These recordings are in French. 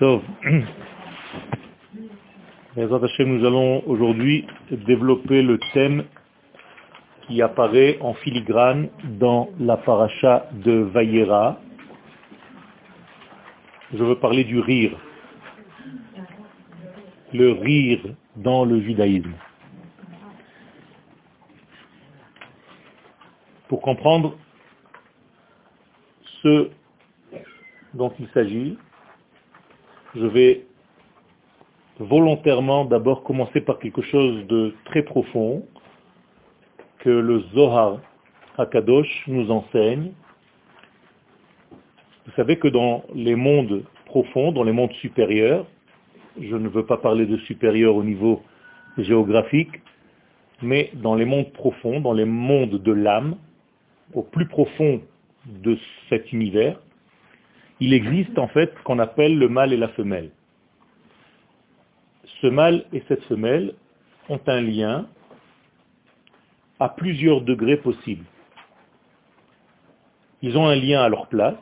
Tov. nous allons aujourd'hui développer le thème qui apparaît en filigrane dans la paracha de Vayera. Je veux parler du rire. Le rire dans le judaïsme. Pour comprendre ce dont il s'agit, je vais volontairement d'abord commencer par quelque chose de très profond que le Zohar Hakadosh nous enseigne. Vous savez que dans les mondes profonds, dans les mondes supérieurs, je ne veux pas parler de supérieur au niveau géographique, mais dans les mondes profonds, dans les mondes de l'âme, au plus profond de cet univers, il existe en fait ce qu'on appelle le mâle et la femelle. Ce mâle et cette femelle ont un lien à plusieurs degrés possibles. Ils ont un lien à leur place,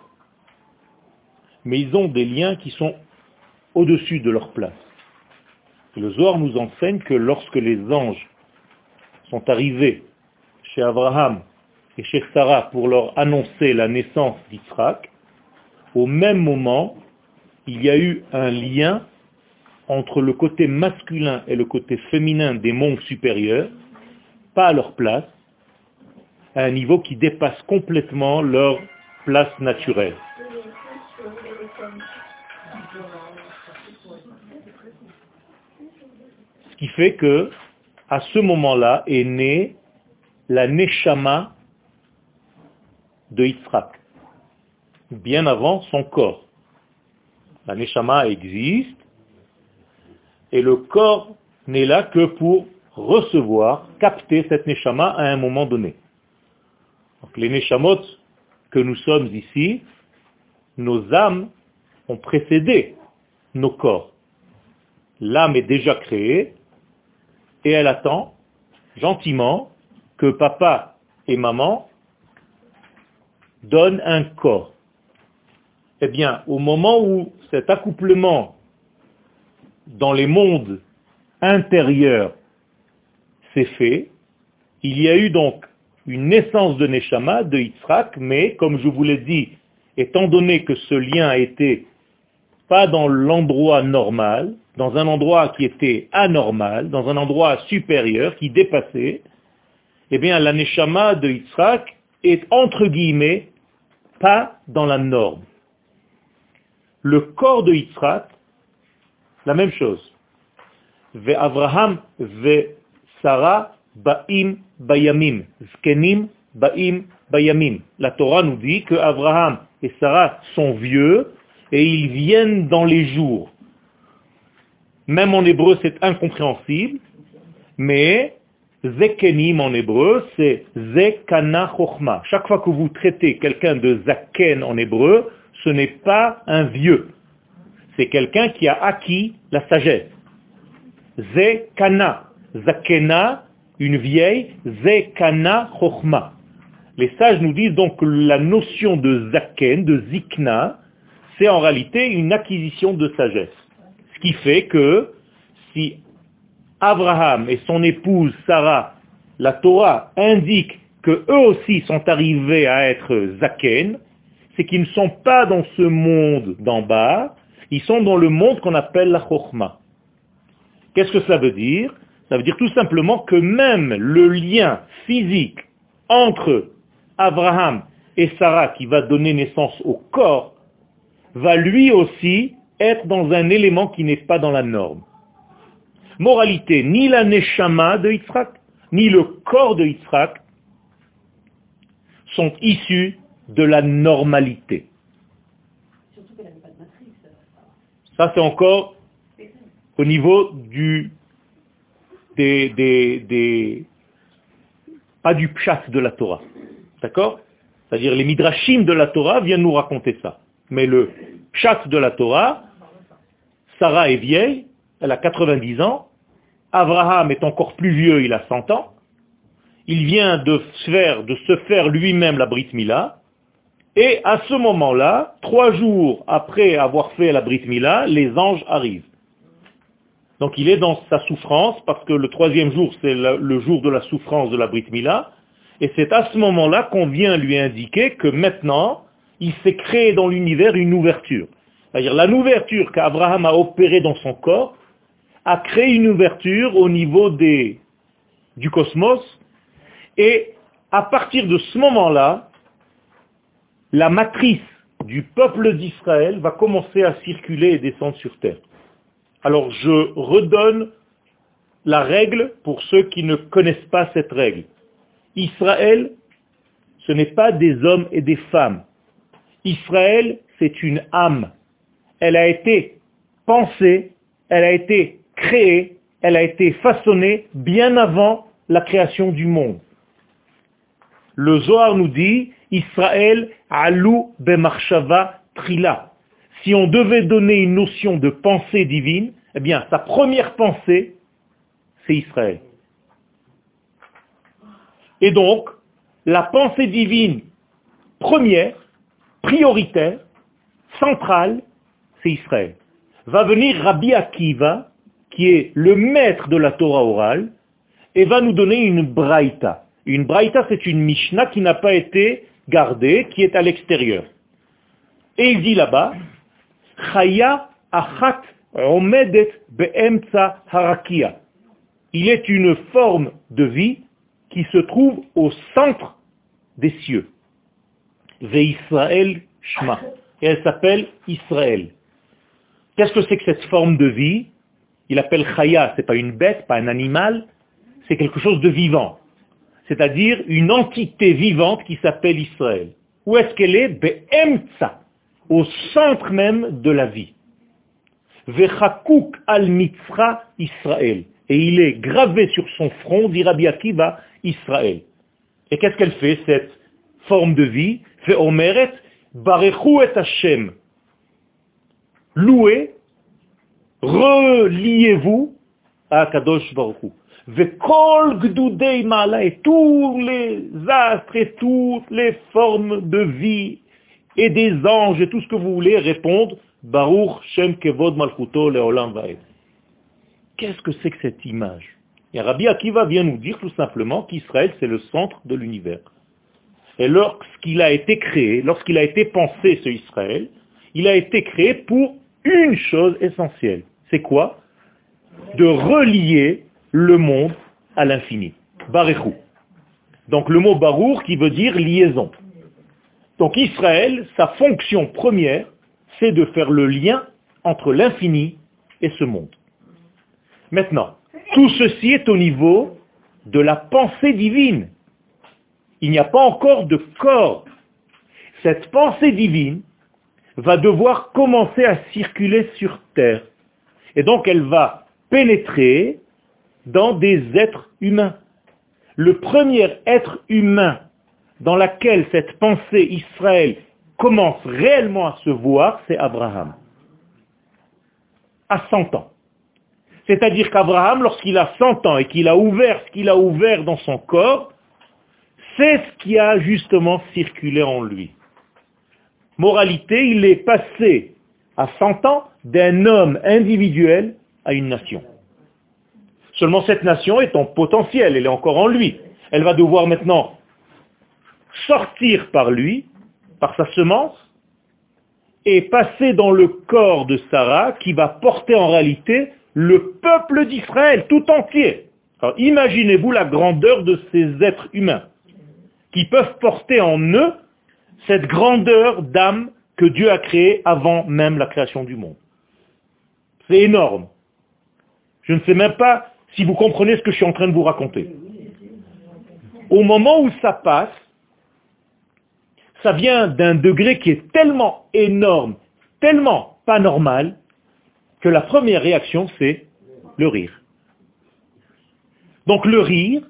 mais ils ont des liens qui sont au-dessus de leur place. le Zohar nous enseigne que lorsque les anges sont arrivés chez Abraham et chez Sarah pour leur annoncer la naissance d'Israël, au même moment, il y a eu un lien entre le côté masculin et le côté féminin des mondes supérieurs, pas à leur place, à un niveau qui dépasse complètement leur place naturelle. Ce qui fait que, à ce moment-là, est née la Neshama de Yitzhak bien avant son corps. La Neshama existe, et le corps n'est là que pour recevoir, capter cette Neshama à un moment donné. Donc les Neshamot que nous sommes ici, nos âmes ont précédé nos corps. L'âme est déjà créée et elle attend gentiment que papa et maman donnent un corps. Eh bien, au moment où cet accouplement dans les mondes intérieurs s'est fait, il y a eu donc une naissance de Neshama, de Yitzhak, mais comme je vous l'ai dit, étant donné que ce lien était pas dans l'endroit normal, dans un endroit qui était anormal, dans un endroit supérieur, qui dépassait, eh bien la Neshama de Yitzhak est entre guillemets pas dans la norme le corps de Yitzhak, la même chose. Ve Avraham, ve Sarah, ba'im, bayamim. Zkenim, ba'im, bayamim. La Torah nous dit que Abraham et Sarah sont vieux et ils viennent dans les jours. Même en hébreu, c'est incompréhensible, mais Zekenim en hébreu, c'est Zekana Chochma. Chaque fois que vous traitez quelqu'un de Zaken en hébreu, ce n'est pas un vieux. C'est quelqu'un qui a acquis la sagesse. Zekana. Zakena, une vieille. Zekana chokhma. Les sages nous disent donc que la notion de zaken, de zikna, c'est en réalité une acquisition de sagesse. Ce qui fait que si Abraham et son épouse Sarah, la Torah indique que eux aussi sont arrivés à être zaken, c'est qu'ils ne sont pas dans ce monde d'en bas, ils sont dans le monde qu'on appelle la Chokhmah. Qu'est-ce que ça veut dire? Ça veut dire tout simplement que même le lien physique entre Abraham et Sarah qui va donner naissance au corps, va lui aussi être dans un élément qui n'est pas dans la norme. Moralité, ni la Neshama de Yitzhak, ni le corps de Yitzhak sont issus de la normalité. Ça, c'est encore au niveau du, des, des, pas du pshat de la Torah. D'accord? C'est-à-dire les midrashim de la Torah viennent nous raconter ça. Mais le pshat de la Torah, Sarah est vieille, elle a 90 ans, Abraham est encore plus vieux, il a 100 ans, il vient de, faire, de se faire lui-même la Brit Mila, Et à ce moment-là, trois jours après avoir fait la Brit Mila, les anges arrivent. Donc il est dans sa souffrance, parce que le troisième jour, c'est le, jour de la souffrance de la Brit Mila, et c'est à ce moment-là qu'on vient lui indiquer que maintenant, il s'est créé dans l'univers une ouverture. C'est-à-dire la ouverture qu'Abraham a opérée dans son corps a créé une ouverture au niveau du cosmos, et à partir de ce moment-là, la matrice du peuple d'Israël va commencer à circuler et descendre sur terre. Alors je redonne la règle pour ceux qui ne connaissent pas cette règle. Israël, ce n'est pas des hommes et des femmes. Israël, c'est une âme. Elle a été pensée, elle a été créée, elle a été façonnée bien avant la création du monde. Le Zohar nous dit, Israël alou bemarshava trila. Si on devait donner une notion de pensée divine, eh bien, sa première pensée, c'est Israël. Et donc, la pensée divine première, prioritaire, centrale, c'est Israël. Va venir Rabbi Akiva, qui est le maître de la Torah orale, et va nous donner une braïta. Une braïta, c'est une Mishnah qui n'a pas été gardée, qui est à l'extérieur. Et il dit là-bas, Chaya achat omedet be'emtsa harakia. Il est une forme de vie qui se trouve au centre des cieux. Ve'Israël Shma. Et elle s'appelle Israël. Qu'est-ce que c'est que cette forme de vie? Il appelle Chaya, c'est pas une bête, pas un animal, c'est quelque chose de vivant. C'est-à-dire une entité vivante qui s'appelle Israël. Où est-ce qu'elle est? Be'emtsa, au centre même de la vie. Vechakouk al-mitzra Israël. Et il est gravé sur son front, dit Rabbi Akiva, Israël. Et qu'est-ce qu'elle fait, cette forme de vie? Fait omeret, barechu et Hashem. Louez, reliez-vous à Kadosh Baruch Vekol gdudei mala, et tous les astres et toutes les formes de vie et des anges et tout ce que vous voulez répondent Baruch Shem Kevod Malchuto Leolam Vaed. Qu'est-ce que c'est que cette image? Et Rabbi Akiva vient nous dire tout simplement qu'Israël c'est le centre de l'univers. Et lorsqu'il a été créé, lorsqu'il a été pensé ce Israël, il a été créé pour une chose essentielle. C'est quoi? De relier le monde à l'infini. Barechou. Donc le mot barour qui veut dire liaison. Donc Israël, sa fonction première, c'est de faire le lien entre l'infini et ce monde. Maintenant, tout ceci est au niveau de la pensée divine. Il n'y a pas encore de corps. Cette pensée divine va devoir commencer à circuler sur terre. Et donc elle va pénétrer dans des êtres humains. Le premier être humain dans lequel cette pensée Israël commence réellement à se voir, c'est Abraham. À 100 ans. C'est-à-dire qu'Abraham, lorsqu'il a 100 ans et qu'il a ouvert ce qu'il a ouvert dans son corps, c'est ce qui a justement circulé en lui. Moralité, il est passé à 100 ans d'un homme individuel à une nation. Seulement cette nation est en potentiel, elle est encore en lui. Elle va devoir maintenant sortir par lui, par sa semence, et passer dans le corps de Sarah qui va porter en réalité le peuple d'Israël tout entier. Alors imaginez-vous la grandeur de ces êtres humains qui peuvent porter en eux cette grandeur d'âme que Dieu a créée avant même la création du monde. C'est énorme. Je ne sais même pas si vous comprenez ce que je suis en train de vous raconter. Au moment où ça passe, ça vient d'un degré qui est tellement énorme, tellement pas normal, que la première réaction, c'est le rire. Donc le rire,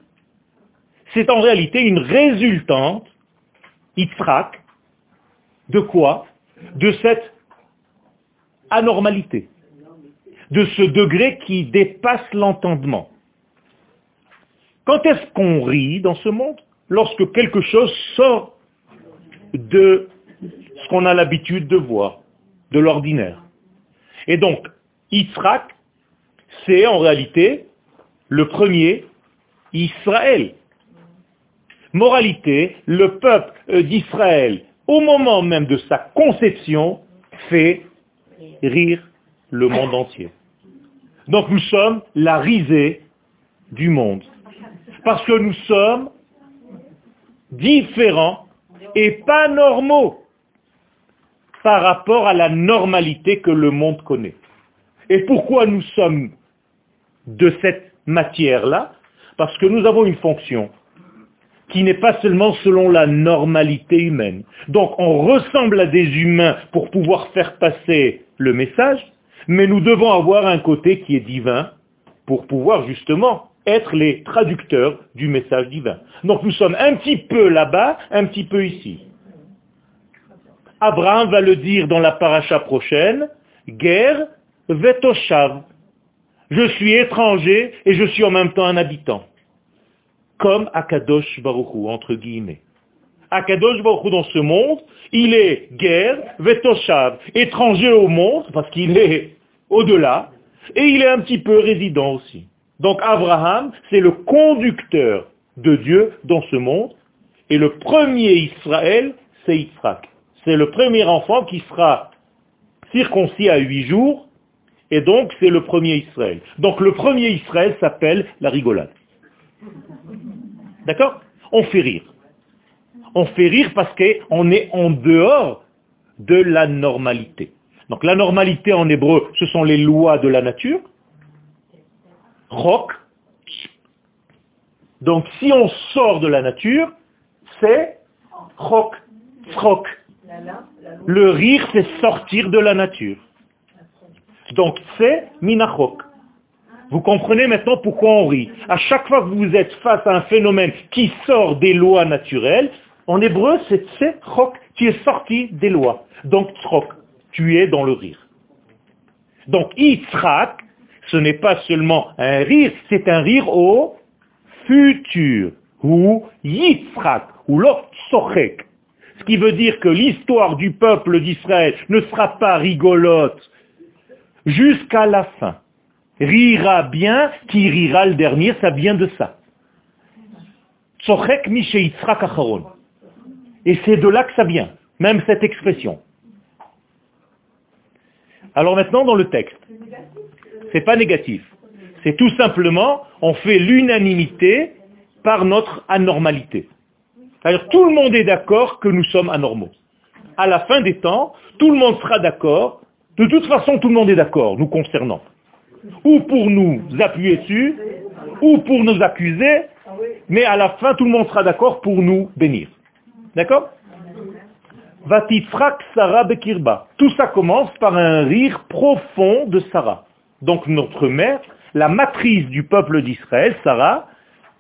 c'est en réalité une résultante, Yitzhak, de quoi? De cette anormalité, de ce degré qui dépasse l'entendement. Quand est-ce qu'on rit dans ce monde Lorsque quelque chose sort de ce qu'on a l'habitude de voir, de l'ordinaire. Et donc, Yitzhak, c'est en réalité le premier Israël. Moralité, le peuple d'Israël, au moment même de sa conception, fait rire le monde entier. Donc nous sommes la risée du monde. Parce que nous sommes différents et pas normaux par rapport à la normalité que le monde connaît. Et pourquoi nous sommes de cette matière-là? Parce que nous avons une fonction qui n'est pas seulement selon la normalité humaine. Donc on ressemble à des humains pour pouvoir faire passer le message, mais nous devons avoir un côté qui est divin pour pouvoir justement être les traducteurs du message divin. Donc nous sommes un petit peu là-bas, un petit peu ici. Abraham va le dire dans la paracha prochaine, guerre vetoshav. Je suis étranger et je suis en même temps un habitant. Comme Akadosh Baruchou, entre guillemets. Akadosh Baruchou dans ce monde, il est guerre vetoshav, étranger au monde, parce qu'il est au-delà, et il est un petit peu résident aussi. Donc Abraham, c'est le conducteur de Dieu dans ce monde, et le premier Israël, c'est Yitzhak. C'est le premier enfant qui sera circoncis à huit jours, et donc c'est le premier Israël. Donc le premier Israël s'appelle la rigolade. D'accord? On fait rire. On fait rire parce qu'on est en dehors de la normalité. Donc la normalité en hébreu, ce sont les lois de la nature. Rock. Donc si on sort de la nature, c'est rock, rock. Le rire, c'est sortir de la nature. Donc c'est minachok. Vous comprenez maintenant pourquoi on rit. À chaque fois que vous êtes face à un phénomène qui sort des lois naturelles, en hébreu, c'est tzrok, tu es sorti des lois. Donc tzrok, tu es dans le rire. Donc Yitzhak, ce n'est pas seulement un rire, c'est un rire au futur. Ou Yitzhak, ou l'Otsochek. Ce qui veut dire que l'histoire du peuple d'Israël ne sera pas rigolote jusqu'à la fin. Rira bien, qui rira le dernier, ça vient de ça. Tsochek Yitzhak Acharon. Et c'est de là que ça vient, même cette expression. Alors maintenant, dans le texte, c'est pas négatif. C'est tout simplement, on fait l'unanimité par notre anormalité. Alors tout le monde est d'accord que nous sommes anormaux. À la fin des temps, tout le monde sera d'accord. De toute façon, tout le monde est d'accord, nous concernant. Ou pour nous appuyer dessus, ou pour nous accuser, mais à la fin, tout le monde sera d'accord pour nous bénir. D'accord? Vatifrak Sarah Bekirba. Tout ça commence par un rire profond de Sarah. Donc notre mère, la matrice du peuple d'Israël, Sarah,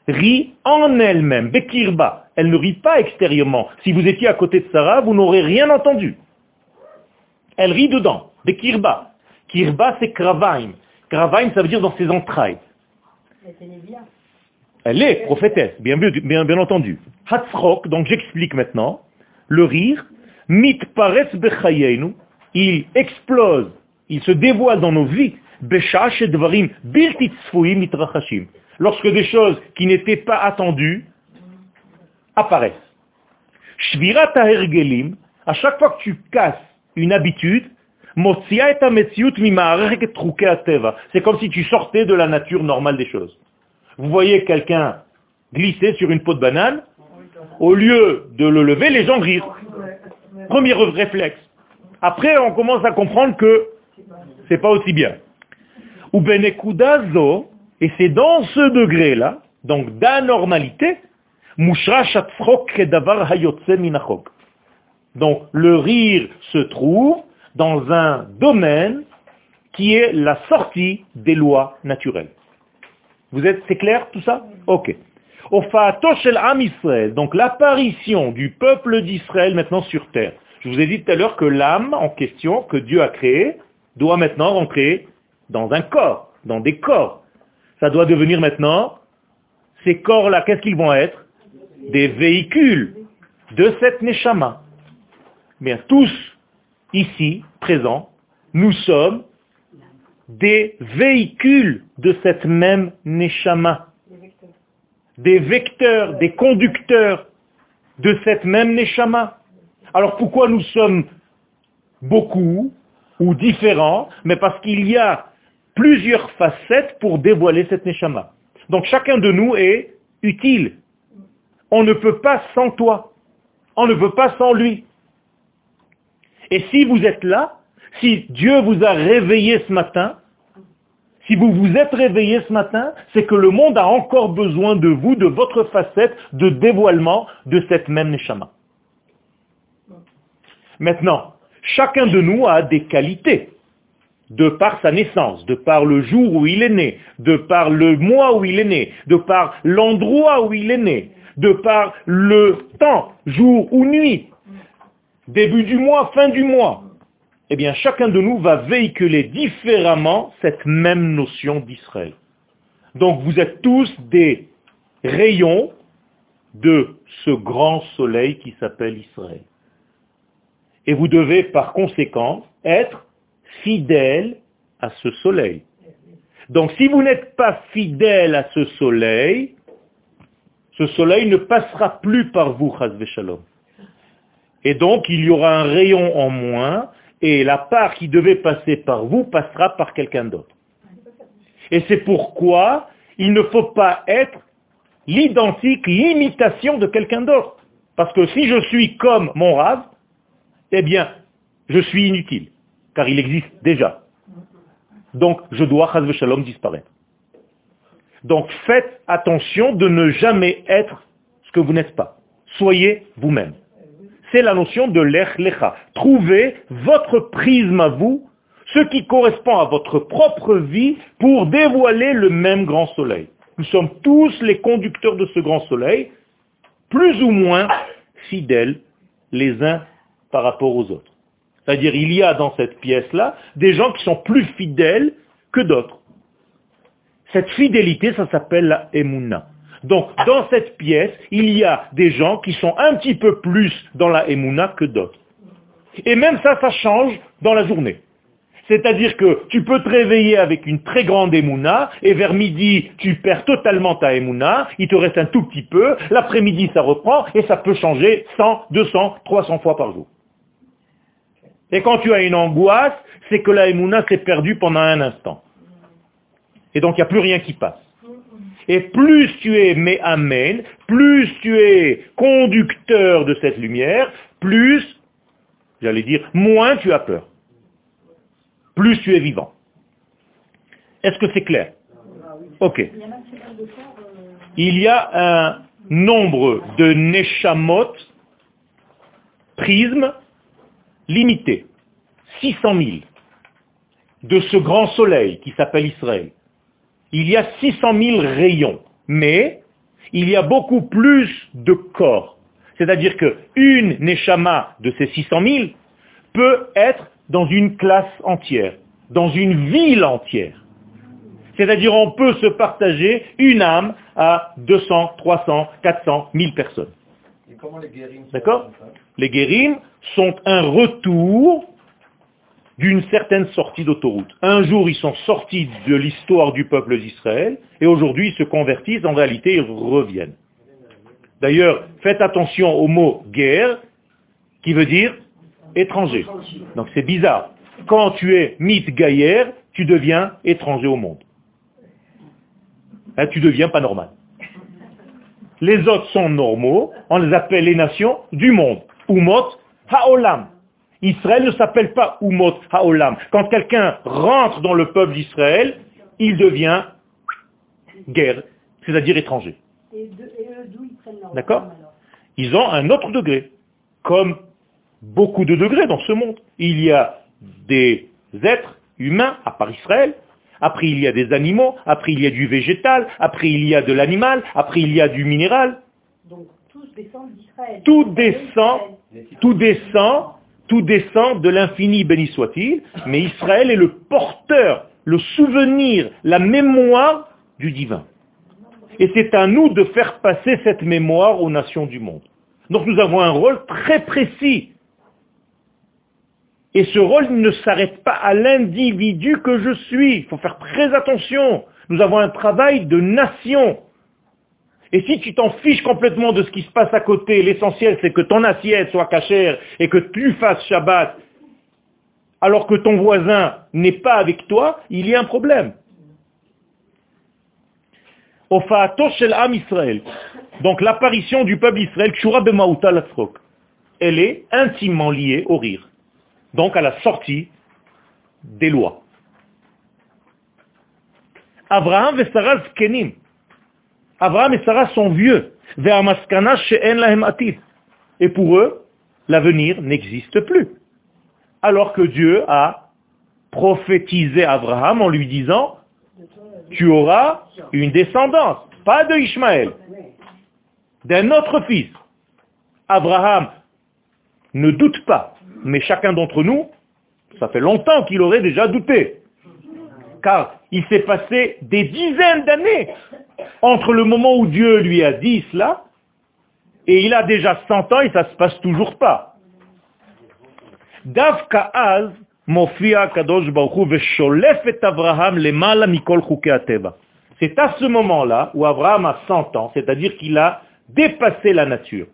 rit en elle-même, Bekirba. Elle ne rit pas extérieurement. Si vous étiez à côté de Sarah, vous n'aurez rien entendu. Elle rit dedans, Bekirba. Kirba, c'est Kravaim. Kravaim, ça veut dire dans ses entrailles. Elle est prophétesse, bien, bien, bien entendu. Hatzrok, donc j'explique maintenant, le rire, mit paretz bechayenu, il explose, il se dévoile dans nos vies, lorsque des choses qui n'étaient pas attendues apparaissent. Shvirat à chaque fois que tu casses une habitude, c'est comme si tu sortais de la nature normale des choses. Vous voyez quelqu'un glisser sur une peau de banane, au lieu de le lever, les gens rient. Premier réflexe. Après, on commence à comprendre que c'est pas aussi bien. Ou benekudazo, et c'est dans ce degré-là, donc d'anormalité, donc le rire se trouve dans un domaine qui est la sortie des lois naturelles. Vous êtes, c'est clair tout ça? Ok. Donc l'apparition du peuple d'Israël maintenant sur terre. Je vous ai dit tout à l'heure que l'âme en question que Dieu a créée doit maintenant rentrer dans un corps, dans des corps. Ça doit devenir maintenant, ces corps-là, qu'est-ce qu'ils vont être? Des véhicules de cette Neshama. Bien, tous ici, présents, nous sommes des véhicules de cette même Neshama. Des vecteurs, des conducteurs de cette même Neshama. Alors pourquoi nous sommes beaucoup ou différents? Mais parce qu'il y a plusieurs facettes pour dévoiler cette Neshama. Donc chacun de nous est utile. On ne peut pas sans toi. On ne peut pas sans lui. Et si vous êtes là, si Dieu vous a réveillé ce matin, si vous vous êtes réveillé ce matin, c'est que le monde a encore besoin de vous, de votre facette de dévoilement de cette même Neshama. Maintenant, chacun de nous a des qualités, de par sa naissance, de par le jour où il est né, de par le mois où il est né, de par l'endroit où il est né, de par le temps, jour ou nuit, début du mois, fin du mois. Eh bien, chacun de nous va véhiculer différemment cette même notion d'Israël. Donc vous êtes tous des rayons de ce grand soleil qui s'appelle Israël. Et vous devez par conséquent être fidèle à ce soleil. Donc si vous n'êtes pas fidèle à ce soleil, ce soleil ne passera plus par vous, Shalom. Et donc il y aura un rayon en moins, et la part qui devait passer par vous passera par quelqu'un d'autre. Et c'est pourquoi il ne faut pas être l'identique, l'imitation de quelqu'un d'autre. Parce que si je suis comme mon rave, eh bien, je suis inutile, car il existe déjà. Donc, je dois, chaz shalom, disparaître. Donc, faites attention de ne jamais être ce que vous n'êtes pas. Soyez vous-même. C'est la notion de l'ech lecha. Trouvez votre prisme à vous, ce qui correspond à votre propre vie pour dévoiler le même grand soleil. Nous sommes tous les conducteurs de ce grand soleil, plus ou moins fidèles les uns par rapport aux autres. C'est-à-dire, il y a dans cette pièce-là des gens qui sont plus fidèles que d'autres. Cette fidélité, ça s'appelle la emuna. Donc, dans cette pièce, il y a des gens qui sont un petit peu plus dans la emuna que d'autres. Et même ça, ça change dans la journée. C'est-à-dire que tu peux te réveiller avec une très grande émouna, et vers midi, tu perds totalement ta émouna, il te reste un tout petit peu, l'après-midi, ça reprend, et ça peut changer 100, 200, 300 fois par jour. Et quand tu as une angoisse, c'est que la émouna s'est perdue pendant un instant. Et donc, il n'y a plus rien qui passe. Et plus tu es mais amen, plus tu es conducteur de cette lumière, plus, j'allais dire, moins tu as peur plus tu es vivant. Est-ce que c'est clair? Ok. Il y a un nombre de neshamot, prismes, limité. 600 000 de ce grand soleil qui s'appelle Israël. Il y a 600 000 rayons, mais il y a beaucoup plus de corps. C'est-à-dire qu'une neshama de ces 600 000 peut être dans une classe entière, dans une ville entière. C'est-à-dire on peut se partager une âme à 200, 300, 400, 1000 personnes. D'accord Les guérims sont un retour d'une certaine sortie d'autoroute. Un jour, ils sont sortis de l'histoire du peuple d'Israël, et aujourd'hui, ils se convertissent, en réalité, ils reviennent. D'ailleurs, faites attention au mot guerre, qui veut dire étranger. Donc c'est bizarre. Quand tu es mythe gaillère, tu deviens étranger au monde. Hein, tu deviens pas normal. Les autres sont normaux, on les appelle les nations du monde. Umot haolam. Israël ne s'appelle pas Umot haolam. Quand quelqu'un rentre dans le peuple d'Israël, il devient guerre, c'est-à-dire étranger. D'accord Ils ont un autre degré. Comme beaucoup de degrés dans ce monde. Il y a des êtres humains, à part Israël, après il y a des animaux, après il y a du végétal, après il y a de l'animal, après il y a du minéral. Donc tout descend d'Israël. Tout descend, tout descend, tout descend de l'infini, béni soit-il, mais Israël est le porteur, le souvenir, la mémoire du divin. Et c'est à nous de faire passer cette mémoire aux nations du monde. Donc nous avons un rôle très précis Et ce rôle ne s'arrête pas à l'individu que je suis. Il faut faire très attention. Nous avons un travail de nation. Et si tu t'en fiches complètement de ce qui se passe à côté, l'essentiel c'est que ton assiette soit cachère et que tu fasses Shabbat, alors que ton voisin n'est pas avec toi, il y a un problème. Donc l'apparition du peuple Israël, elle est intimement liée au rire. Donc à la sortie des lois. Abraham et Sarah zkenim. Abraham et Sarah sont vieux. Et pour eux, l'avenir n'existe plus. Alors que Dieu a prophétisé Abraham en lui disant, tu auras une descendance, pas de Ishmaël, d'un autre fils. Abraham ne doute pas, mais chacun d'entre nous, ça fait longtemps qu'il aurait déjà douté. Car il s'est passé des dizaines d'années entre le moment où Dieu lui a dit cela, et il a déjà 100 ans et ça ne se passe toujours pas. C'est à ce moment-là où Abraham a 100 ans, c'est-à-dire qu'il a dépassé la nature.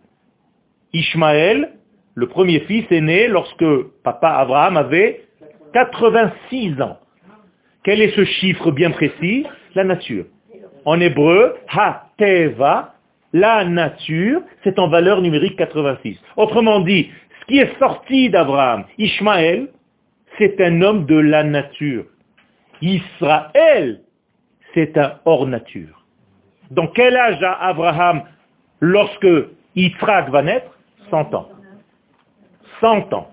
Ishmaël, le premier fils, est né lorsque papa Abraham avait 86 ans. Quel est ce chiffre bien précis? La nature. En hébreu, ha-teva, la nature, c'est en valeur numérique 86. Autrement dit, ce qui est sorti d'Abraham, Ishmaël, c'est un homme de la nature. Israël, c'est un hors nature. Dans quel âge a Abraham lorsque Yitzhak va naître? 100 ans. 100 ans.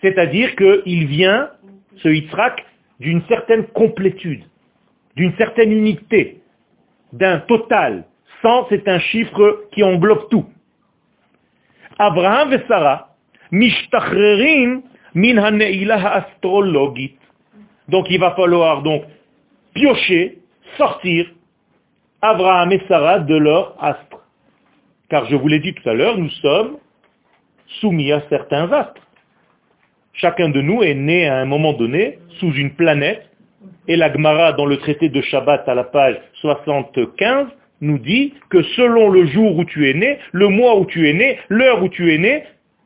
C'est-à-dire qu'il vient, ce Yitzhak, d'une certaine complétude, d'une certaine unité d'un total. 100, c'est un chiffre qui englobe tout. Abraham et Sarah, mishtachrerin min astrologique. Donc il va falloir donc piocher, sortir Abraham et Sarah de leur astre. Car je vous l'ai dit tout à l'heure, nous sommes soumis à certains astres. Chacun de nous est né à un moment donné sous une planète et la Gemara, dans le traité de Shabbat à la page 75, nous dit que selon le jour où tu es né, le mois où tu es né, l'heure où tu es né,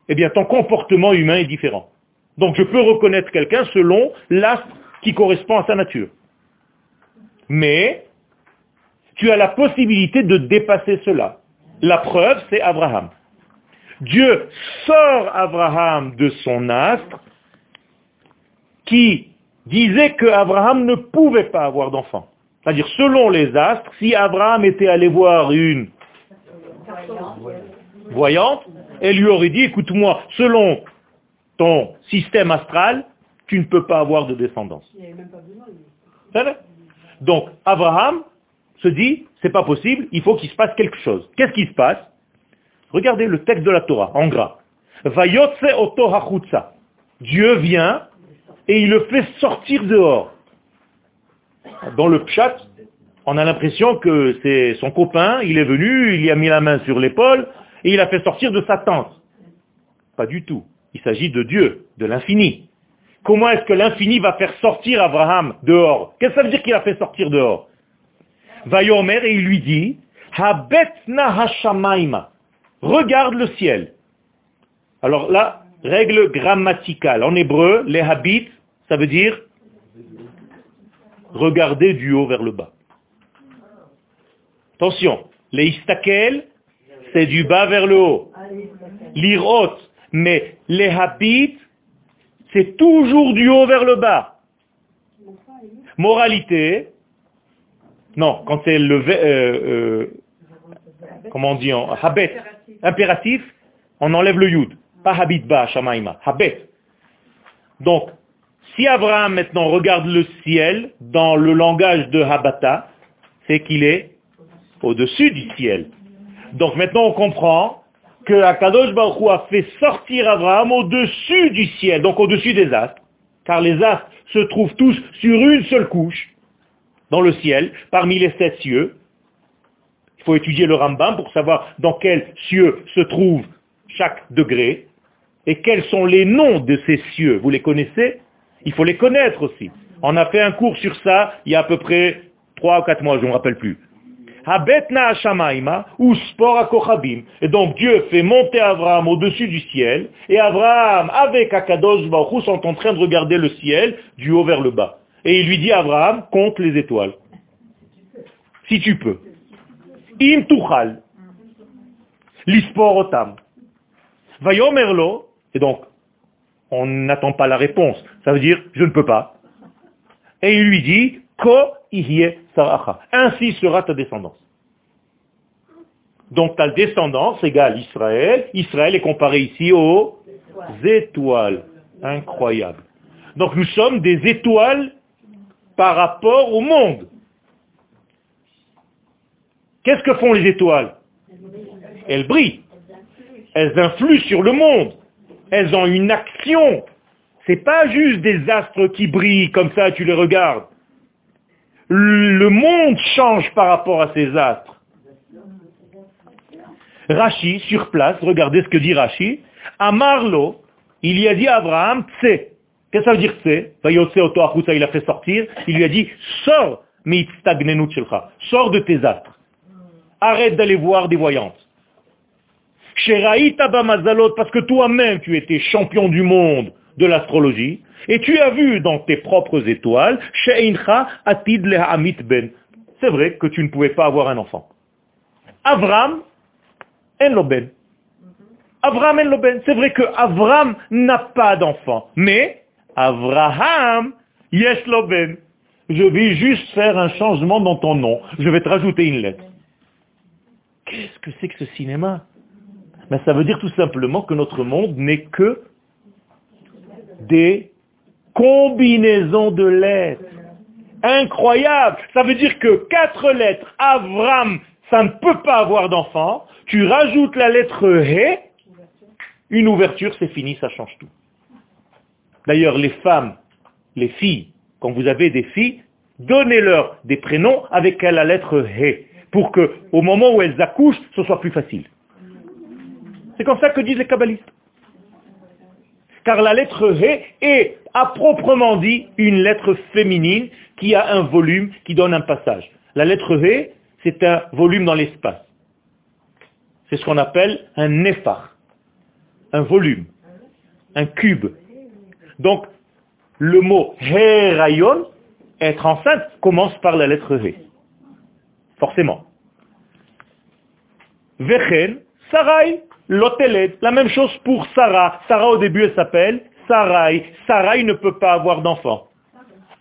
eh bien ton comportement humain est différent. Donc je peux reconnaître quelqu'un selon l'astre qui correspond à sa nature. Mais tu as la possibilité de dépasser cela. La preuve, c'est Abraham. Dieu sort Abraham de son astre qui disait qu'Abraham ne pouvait pas avoir d'enfant. C'est-à-dire, selon les astres, si Abraham était allé voir une voyante, elle lui aurait dit, écoute-moi, selon ton système astral, tu ne peux pas avoir de descendance. Donc, Abraham se dit, c'est pas possible, il faut qu'il se passe quelque chose. Qu'est-ce qui se passe? Regardez le texte de la Torah, en gras. Dieu vient et il le fait sortir dehors. Dans le pchat, on a l'impression que c'est son copain, il est venu, il y a mis la main sur l'épaule, et il a fait sortir de sa tente. Pas du tout. Il s'agit de Dieu, de l'infini. Comment est-ce que l'infini va faire sortir Abraham dehors? Qu'est-ce que ça veut dire qu'il a fait sortir dehors? Vayomer et il lui dit, Habetna hashamaima. Regarde le ciel. Alors là, règle grammaticale. En hébreu, les habits, ça veut dire regarder du haut vers le bas. Attention, les istakel, c'est du bas vers le haut. L'irot, mais les habits, c'est toujours du haut vers le bas. Moralité, non, quand c'est le, euh, euh, comment on dit, en, habet, impératif, on enlève le yud. Pas habit ba, shamaima, habet. Donc, si Abraham maintenant regarde le ciel dans le langage de Habata, c'est qu'il est au-dessus du ciel. Donc maintenant on comprend que Akadosh Baruch a fait sortir Abraham au-dessus du ciel, donc au-dessus des astres, car les astres se trouvent tous sur une seule couche dans le ciel, parmi les sept cieux. Il faut étudier le Rambam pour savoir dans quel cieux se trouve chaque degré. Et quels sont les noms de ces cieux Vous les connaissez? Il faut les connaître aussi. On a fait un cours sur ça il y a à peu près 3 ou 4 mois, je ne me rappelle plus. Et donc Dieu fait monter Abraham au-dessus du ciel, et Abraham, avec Akadosh Baruch sont en train de regarder le ciel du haut vers le bas. Et il lui dit Abraham, compte les étoiles. Si tu peux. Im tuchal. Lispor otam. Vayomerlo. Et donc, on n'attend pas la réponse. Ça veut dire, je ne peux pas. Et il lui dit, Ko ainsi sera ta descendance. Donc ta descendance égale Israël. Israël est comparé ici aux étoiles. Incroyable. Donc nous sommes des étoiles par rapport au monde. Qu'est-ce que font les étoiles? Elles brillent. Elles influent sur le monde. Elles ont une action. C'est pas juste des astres qui brillent comme ça, tu les regardes le monde change par rapport à ces astres. Rachi, sur place, regardez ce que dit Rachi. À Marlo, il y a dit à Abraham, tse. Qu'est-ce que ça veut dire tse? Il a fait sortir. Il lui a dit, sors, sors de tes astres. Arrête d'aller voir des voyantes. Parce que toi-même, tu étais champion du monde de l'astrologie. Et tu as vu dans tes propres étoiles, ben. C'est vrai que tu ne pouvais pas avoir un enfant. Avram, en loben. Avram en loben. C'est vrai que Avram n'a pas d'enfant. Mais, Avraham, yes loben. Je vais juste faire un changement dans ton nom. Je vais te rajouter une lettre. Qu'est-ce que c'est que ce cinéma? Ben, Ça veut dire tout simplement que notre monde n'est que des combinaison de lettres. Incroyable. Ça veut dire que quatre lettres, Avram, ça ne peut pas avoir d'enfant. Tu rajoutes la lettre He, une ouverture, c'est fini, ça change tout. D'ailleurs, les femmes, les filles, quand vous avez des filles, donnez-leur des prénoms avec la lettre He, pour que, au moment où elles accouchent, ce soit plus facile. C'est comme ça que disent les kabbalistes. Car la lettre He est à proprement dit une lettre féminine qui a un volume, qui donne un passage. La lettre V, c'est un volume dans l'espace. C'est ce qu'on appelle un néphar, un volume, un cube. Donc, le mot Herayon, être enceinte, commence par la lettre V. Forcément. Vechen, Sarai, Lotelet, la même chose pour Sarah. Sarah au début elle s'appelle Sarai. Sarai ne peut pas avoir d'enfant.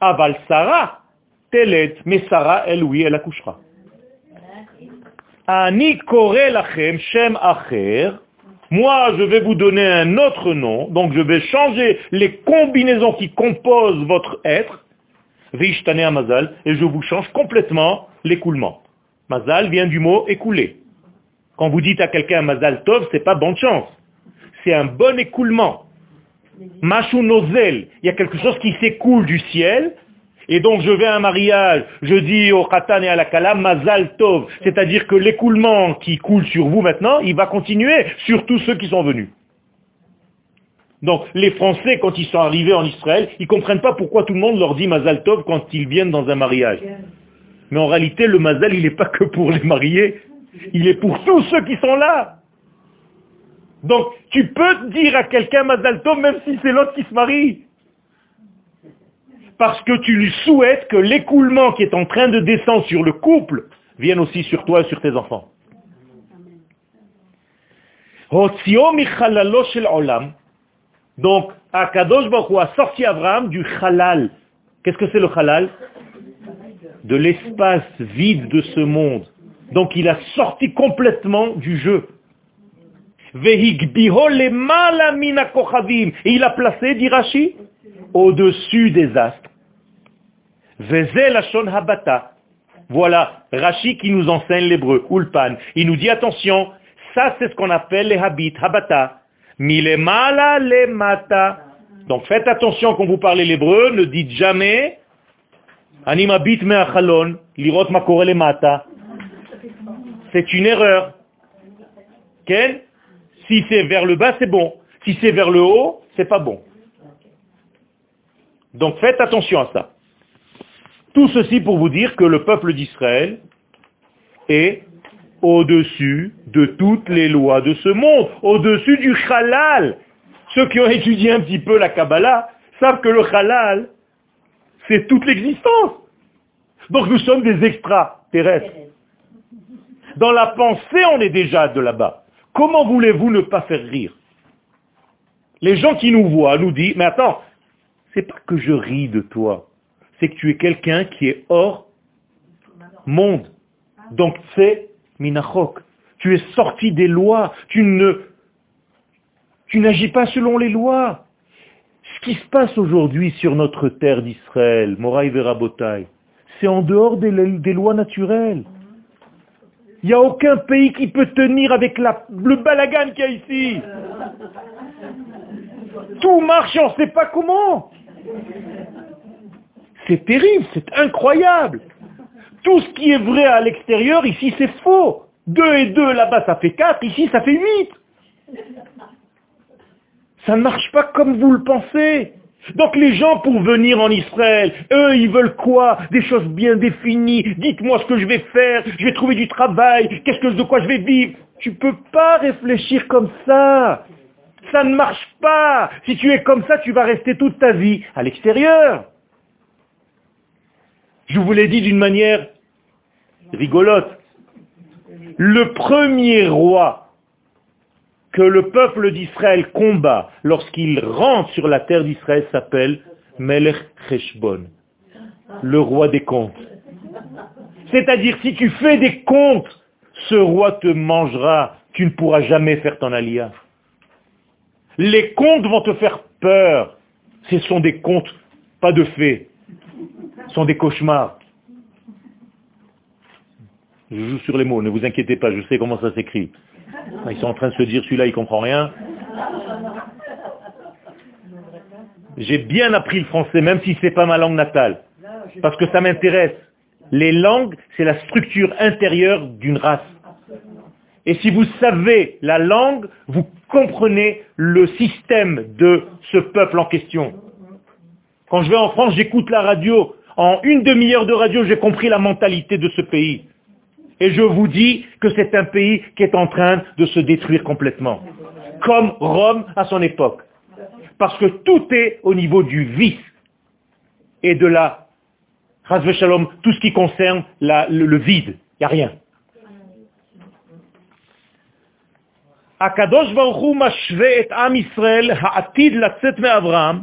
Aval Sarah, Telet, mais Sarah, elle, oui, elle accouchera. Ani lachem shem acher. Moi, je vais vous donner un autre nom, donc je vais changer les combinaisons qui composent votre être, Vishtane Amazal, et je vous change complètement l'écoulement. Mazal vient du mot écouler. Quand vous dites à quelqu'un Mazal Tov, c'est pas bonne chance. C'est un bon écoulement. Machou nozel, il y a quelque chose qui s'écoule du ciel, et donc je vais à un mariage, je dis au Khatan et à la Kala, Mazal Tov, c'est-à-dire que l'écoulement qui coule sur vous maintenant, il va continuer sur tous ceux qui sont venus. Donc les Français, quand ils sont arrivés en Israël, ils ne comprennent pas pourquoi tout le monde leur dit Mazal Tov quand ils viennent dans un mariage. Mais en réalité, le Mazal, il n'est pas que pour les mariés, il est pour tous ceux qui sont là. Donc, tu peux dire à quelqu'un Mazal même si c'est l'autre qui se marie. Parce que tu lui souhaites que l'écoulement qui est en train de descendre sur le couple vienne aussi sur toi et sur tes enfants. Donc, Akadosh Baruch a sorti Abraham du halal. Qu'est-ce que c'est le halal De l'espace vide de ce monde. Donc il a sorti complètement du jeu. Et il a placé, dit Rashi, au-dessus des astres. Voilà, Rashi qui nous enseigne l'hébreu, Ulpan. Il nous dit, attention, ça c'est ce qu'on appelle les habits, habata. Mata. Donc faites attention quand vous parlez l'hébreu, ne dites jamais, C'est une erreur. Si c'est vers le bas, c'est bon. Si c'est vers le haut, c'est pas bon. Donc faites attention à ça. Tout ceci pour vous dire que le peuple d'Israël est au-dessus de toutes les lois de ce monde, au-dessus du halal. Ceux qui ont étudié un petit peu la Kabbalah savent que le halal, c'est toute l'existence. Donc nous sommes des extraterrestres. Dans la pensée, on est déjà de là-bas. Comment voulez-vous ne pas faire rire? Les gens qui nous voient nous disent, mais attends, c'est pas que je ris de toi, c'est que tu es quelqu'un qui est hors monde. Donc c'est minachok. Tu es sorti des lois. Tu ne, tu n'agis pas selon les lois. Qui se passe aujourd'hui sur notre terre d'Israël, Moraï Verabotai, c'est en dehors des, lois naturelles. Il n'y a aucun pays qui peut tenir avec le balagan qu'il y a ici. Tout marche, on ne sait pas comment. C'est terrible, c'est incroyable. Tout ce qui est vrai à l'extérieur, ici, c'est faux. Deux et deux, là-bas, ça fait quatre, ici, ça fait huit. Ça ne marche pas comme vous le pensez. Donc les gens pour venir en Israël, eux, ils veulent quoi? Des choses bien définies. Dites-moi ce que je vais faire. Je vais trouver du travail. Qu'est-ce que de quoi je vais vivre? Tu peux pas réfléchir comme ça. Ça ne marche pas. Si tu es comme ça, tu vas rester toute ta vie à l'extérieur. Je vous l'ai dit d'une manière rigolote. Le premier roi que le peuple d'Israël combat lorsqu'il rentre sur la terre d'Israël s'appelle Melech Cheshbon, le roi des comptes. C'est-à-dire, si tu fais des comptes, ce roi te mangera, tu ne pourras jamais faire ton alliance. Les comptes vont te faire peur. Ce sont des contes, pas de faits. Ce sont des cauchemars. Je joue sur les mots, ne vous inquiétez pas, je sais comment ça s'écrit. Ils sont en train de se dire, celui-là, il comprend rien. J'ai bien appris le français, même si ce n'est pas ma langue natale. Parce que ça m'intéresse. Les langues, c'est la structure intérieure d'une race. Et si vous savez la langue, vous comprenez le système de ce peuple en question. Quand je vais en France, j'écoute la radio. En une demi-heure de radio, j'ai compris la mentalité de ce pays. Et je vous dis que c'est un pays qui est en train de se détruire complètement. Comme Rome à son époque. Parce que tout est au niveau du vice et de la, shalom, tout ce qui concerne le, le vide. Il n'y a rien. הקדוש ברוך הוא משווה את עם ישראל העתיד לצאת מאברהם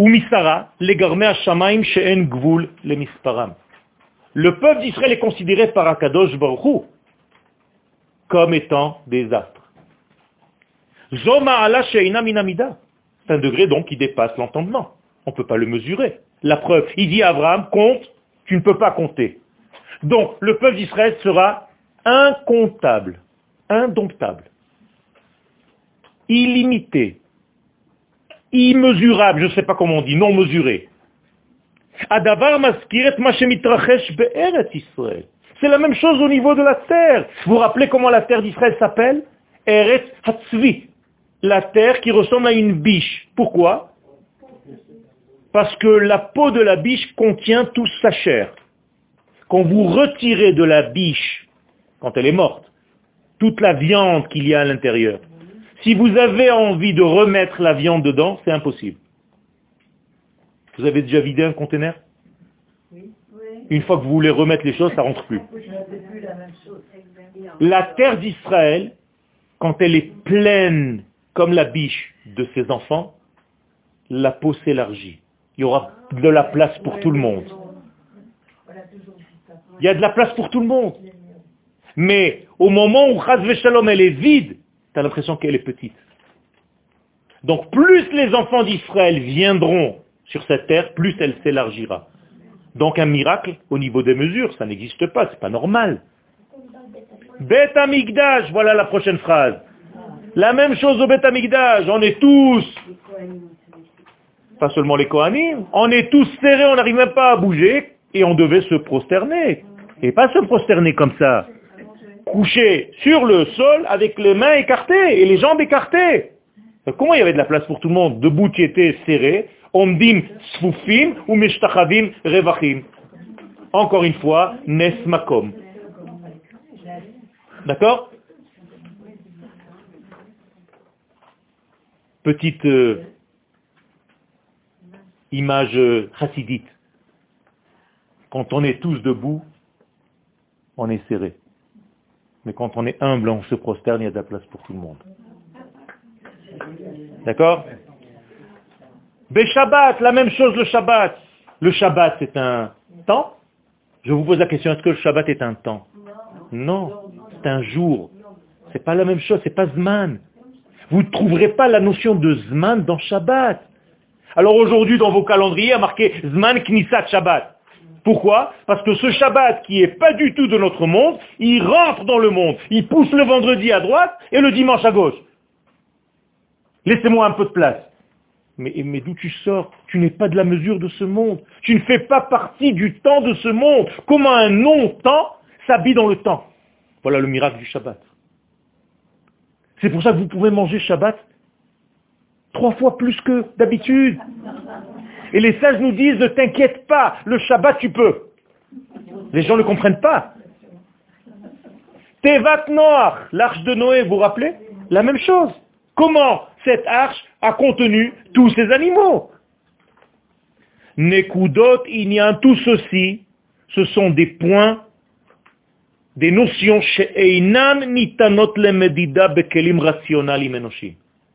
ומשרה לגרמי השמיים שאין גבול למספרם. Le peuple d'Israël est considéré par Akadosh Baruch Hu comme étant des astres. Zoma ala sheina minamida. C'est un degré donc qui dépasse l'entendement. On ne peut pas le mesurer. La preuve, il dit à Abraham, compte, tu ne peux pas compter. Donc le peuple d'Israël sera incontable indomptable, illimité, immesurable, je ne sais pas comment on dit, non mesuré. C'est la même chose au niveau de la terre. Vous vous rappelez comment la terre d'Israël s'appelle? Eretz Hatzvi. La terre qui ressemble à une biche. Pourquoi? Parce que la peau de la biche contient toute sa chair. Quand vous retirez de la biche, quand elle est morte, toute la viande qu'il y a à l'intérieur. Si vous avez envie de remettre la viande dedans, c'est impossible. Vous avez déjà vidé un conteneur Une fois que vous voulez remettre les choses, ça rentre plus. La terre d'Israël, quand elle est pleine comme la biche de ses enfants, la peau s'élargit. Il y aura de la place pour tout le monde. Il y a de la place pour tout le monde. Mais au moment où Chaz Shalom elle est vide, tu as l'impression qu'elle est petite. Donc plus les enfants d'Israël viendront sur cette terre, plus elle s'élargira. Donc un miracle au niveau des mesures, ça n'existe pas, c'est pas normal. Bet Amigdash, voilà la prochaine phrase. La même chose au Bet Amigdash, on est tous, pas seulement les Kohanim, on est tous serrés, on n'arrive même pas à bouger, et on devait se prosterner. Et pas se prosterner comme ça couchaient sur le sol avec les mains écartées et les jambes écartées. Comment il y avait de la place pour tout le monde? Debout qui était serré, omdim sfufim ou meshtachavim revachim. Encore une fois, nes makom. D'accord? Petite euh, image chassidite. Quand on est tous debout, on est serré. Mais quand on est humble, on se prosterne, il y a de la place pour tout le monde. D'accord? Shabbat, la même chose le Shabbat. Le Shabbat, c'est un temps Je vous pose la question, est-ce que le Shabbat est un temps? Non, c'est un jour. C'est pas la même chose, c'est pas Zman. Vous ne trouverez pas la notion de Zman dans Shabbat. Alors aujourd'hui, dans vos calendriers, a marqué Zman Knisat Shabbat. Pourquoi? Parce que ce Shabbat, qui est pas du tout de notre monde, il rentre dans le monde. Il pousse le vendredi à droite et le dimanche à gauche. Laissez-moi un peu de place. Mais, d'où tu sors? Tu n'es pas de la mesure de ce monde. Tu ne fais pas partie du temps de ce monde. Comment un non-temps s'habille dans le temps? Voilà le miracle du Shabbat. C'est pour ça que vous pouvez manger Shabbat trois fois plus que d'habitude. Et les sages nous disent, ne t'inquiète pas, le Shabbat tu peux. Les gens ne comprennent pas. Tevat Noach, l'arche de Noé, vous vous rappelez? La même chose. Comment cette arche a contenu tous ces animaux Nekudot, il y a tout ceci, ce sont des points, des notions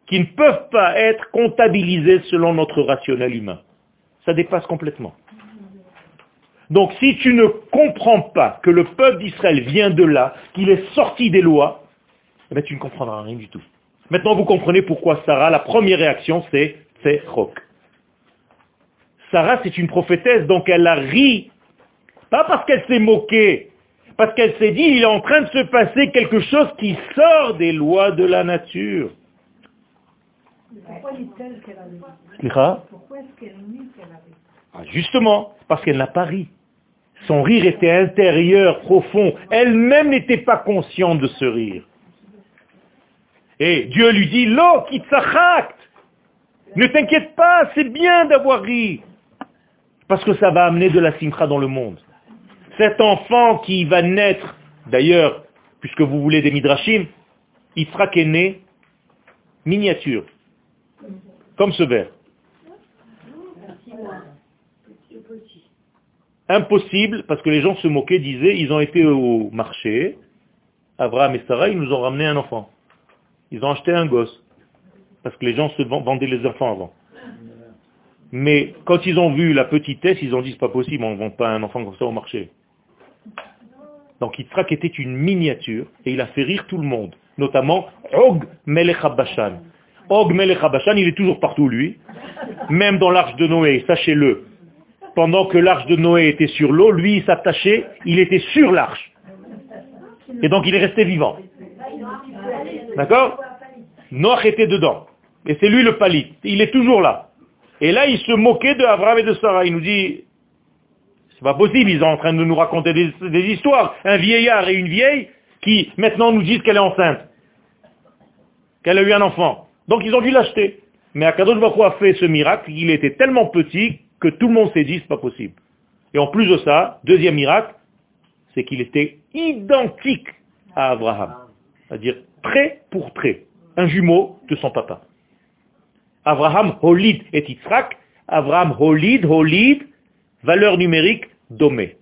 qui ne peuvent pas être comptabilisées selon notre rationnel humain. Ça dépasse complètement. Donc si tu ne comprends pas que le peuple d'Israël vient de là, qu'il est sorti des lois, eh bien, tu ne comprendras rien du tout. Maintenant, vous comprenez pourquoi Sarah, la première réaction, c'est c'est roc. Sarah, c'est une prophétesse, donc elle a ri, pas parce qu'elle s'est moquée, parce qu'elle s'est dit, il est en train de se passer quelque chose qui sort des lois de la nature. Pourquoi dit-elle qu'elle a ri? Pourquoi est-ce qu'elle dit qu'elle a ri? Ah, Justement, parce qu'elle n'a pas ri. Son rire était intérieur, profond. Elle-même n'était pas consciente de ce rire. Et Dieu lui dit, Lo, Ne t'inquiète pas, c'est bien d'avoir ri. Parce que ça va amener de la simcha dans le monde. Cet enfant qui va naître, d'ailleurs, puisque vous voulez des midrashim, Yitzhak est né miniature, comme ce verre. Impossible, parce que les gens se moquaient, disaient, ils ont été au marché, Abraham et Sarah, ils nous ont ramené un enfant. Ils ont acheté un gosse. Parce que les gens se vendaient les enfants avant. Mais quand ils ont vu la petitesse, ils ont dit, c'est pas possible, on ne vend pas un enfant comme ça au marché. Donc Yitzhak était une miniature, et il a fait rire tout le monde, notamment Og Melech Og Melech il est toujours partout lui, même dans l'arche de Noé, sachez-le. Pendant que l'arche de Noé était sur l'eau, lui il s'attachait, il était sur l'arche. Et donc il est resté vivant. D'accord? Noach était dedans. Et c'est lui le palit. Il est toujours là. Et là, il se moquait de Abraham et de Sarah. Il nous dit, c'est pas possible, ils sont en train de nous raconter des, histoires. Un vieillard et une vieille qui maintenant nous disent qu'elle est enceinte. Qu'elle a eu un enfant. Donc ils ont dû l'acheter. Mais Akadosh Baruch a fait ce miracle, il était tellement petit que tout le monde s'est dit, c'est pas possible. Et en plus de ça, deuxième miracle, c'est qu'il était identique à Abraham. C'est-à-dire trait pour trait. Un jumeau de son papa. Abraham, Holid et Yitzhak. Abraham, Holid, Holid, valeur numérique, domé.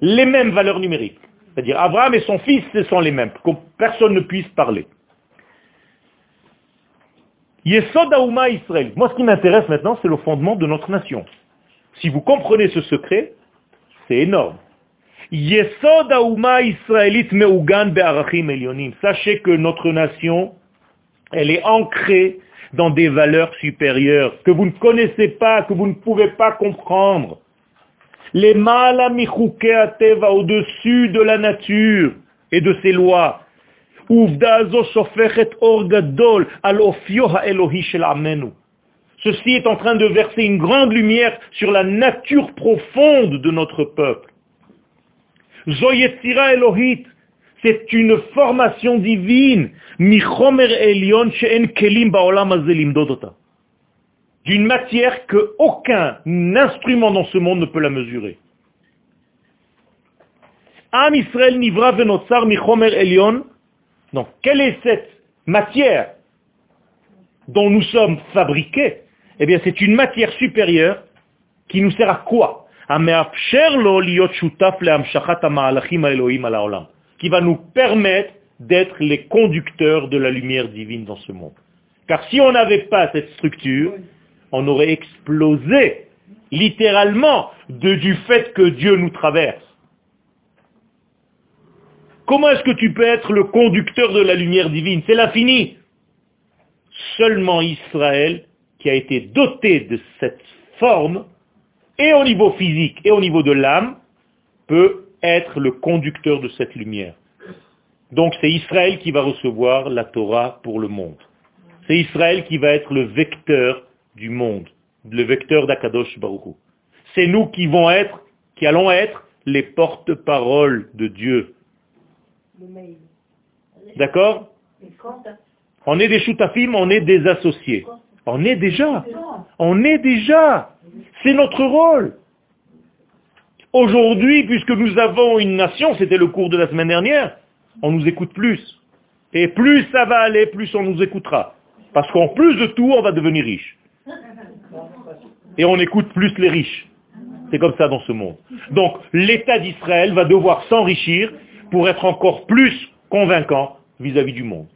Les mêmes valeurs numériques. C'est-à-dire Abraham et son fils, ce sont les mêmes, que personne ne puisse parler. Yesod Aouma Israël. Moi, ce qui m'intéresse maintenant, c'est le fondement de notre nation. Si vous comprenez ce secret, c'est énorme. Yesod Israélite Be'arachim. Sachez que notre nation, elle est ancrée dans des valeurs supérieures que vous ne connaissez pas, que vous ne pouvez pas comprendre. Les Malamichukea au-dessus de la nature et de ses lois. Ceci est en train de verser une grande lumière sur la nature profonde de notre peuple. Elohit, C'est une formation divine. D'une matière que aucun instrument dans ce monde ne peut la mesurer. Am Israël michomer elion. Donc, quelle est cette matière dont nous sommes fabriqués? Eh bien, c'est une matière supérieure qui nous sert à quoi? Qui va nous permettre d'être les conducteurs de la lumière divine dans ce monde. Car si on n'avait pas cette structure, on aurait explosé littéralement du fait que Dieu nous traverse. Comment est-ce que tu peux être le conducteur de la lumière divine? C'est l'infini. Seulement Israël, qui a été doté de cette forme, et au niveau physique et au niveau de l'âme, peut être le conducteur de cette lumière. Donc c'est Israël qui va recevoir la Torah pour le monde. C'est Israël qui va être le vecteur du monde, le vecteur d'Akadosh Baruch C'est nous qui vont être, qui allons être les porte-paroles de Dieu. D'accord? On est des choutafim, on est des associés. On est déjà. On est déjà. C'est notre rôle. Aujourd'hui, puisque nous avons une nation, c'était le cours de la semaine dernière, on nous écoute plus. Et plus ça va aller, plus on nous écoutera. Parce qu'en plus de tout, on va devenir riche. Et on écoute plus les riches. C'est comme ça dans ce monde. Donc l'État d'Israël va devoir s'enrichir pour être encore plus convaincant vis-à-vis du monde.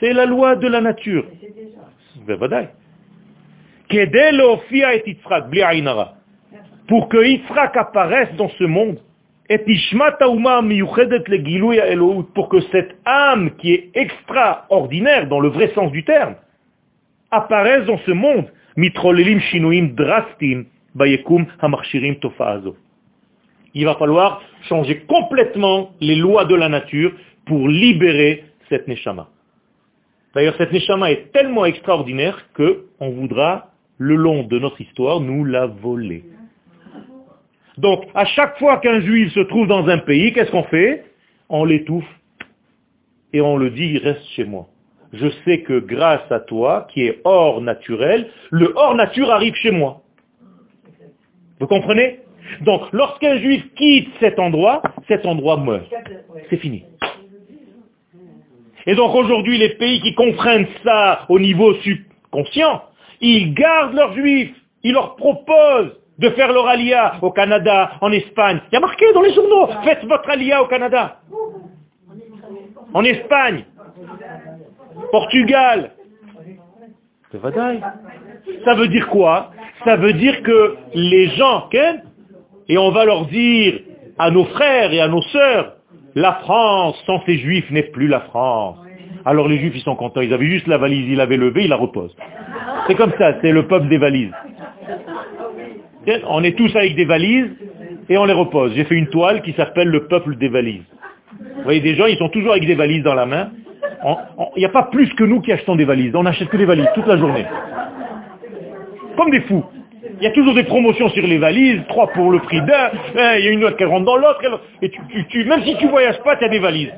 C'est la loi de la nature. Pour que Yitzhak apparaisse dans ce monde, pour que cette âme qui est extraordinaire dans le vrai sens du terme, apparaisse dans ce monde, il va falloir changer complètement les lois de la nature pour libérer cette neshama. D'ailleurs, cette neshama est tellement extraordinaire qu'on voudra, le long de notre histoire, nous la voler. Donc, à chaque fois qu'un juif se trouve dans un pays, qu'est-ce qu'on fait? On l'étouffe et on le dit, reste chez moi. Je sais que grâce à toi, qui est hors naturel, le hors nature arrive chez moi. Vous comprenez? Donc, lorsqu'un juif quitte cet endroit, cet endroit meurt. C'est fini. Et donc aujourd'hui, les pays qui comprennent ça au niveau subconscient, ils gardent leurs juifs, ils leur proposent de faire leur alia au Canada, en Espagne. Il y a marqué dans les journaux, faites votre alia au Canada. En Espagne, Portugal. Ça veut dire quoi? Ça veut dire que les gens, et on va leur dire à nos frères et à nos sœurs, la France sans ces juifs n'est plus la France. Alors les juifs, ils sont contents. Ils avaient juste la valise, ils l'avaient levée, ils la reposent. C'est comme ça, c'est le peuple des valises. On est tous avec des valises et on les repose. J'ai fait une toile qui s'appelle le peuple des valises. Vous voyez, des gens, ils sont toujours avec des valises dans la main. Il n'y a pas plus que nous qui achetons des valises. On n'achète que des valises toute la journée. Comme des fous. Il y a toujours des promotions sur les valises, trois pour le prix d'un, il y a une autre qui rentre dans l'autre, et tu, même si tu voyages pas, tu as des valises.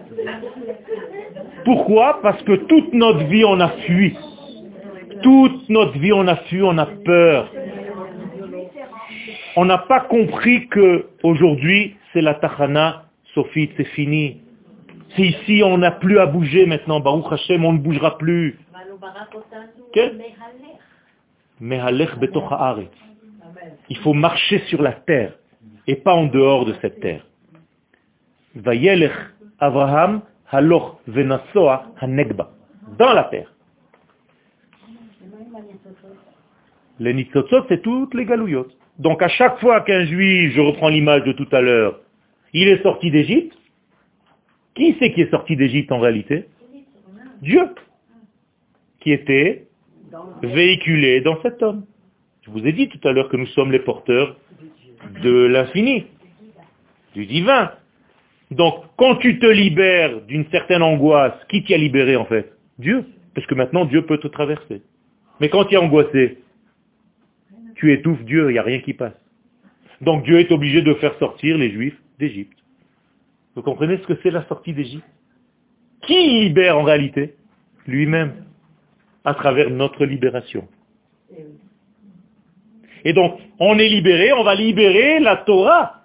Pourquoi? Parce que toute notre vie, on a fui. Toute notre vie, on a fui, on a peur. On n'a pas compris que aujourd'hui, c'est la tachana, Sophie, c'est fini. C'est ici, on n'a plus à bouger maintenant. Baruch Hashem, on ne bougera plus. Il faut marcher sur la terre et pas en dehors de cette terre. Venasoa. Dans la terre. Les nitzotzot, c'est toutes les galouillotes. Donc à chaque fois qu'un juif, je reprends l'image de tout à l'heure, il est sorti d'Égypte, qui c'est qui est sorti d'Égypte en réalité? Dieu, qui était véhiculé dans cet homme. Je vous ai dit tout à l'heure que nous sommes les porteurs de l'infini, du divin. Donc, quand tu te libères d'une certaine angoisse, qui t'y a libéré en fait? Dieu. Parce que maintenant, Dieu peut te traverser. Mais quand tu es angoissé, tu étouffes Dieu, il n'y a rien qui passe. Donc Dieu est obligé de faire sortir les Juifs d'Égypte. Vous comprenez ce que c'est la sortie d'Égypte? Qui libère en réalité? Lui-même, à travers notre libération. Et donc, on est libéré, on va libérer la Torah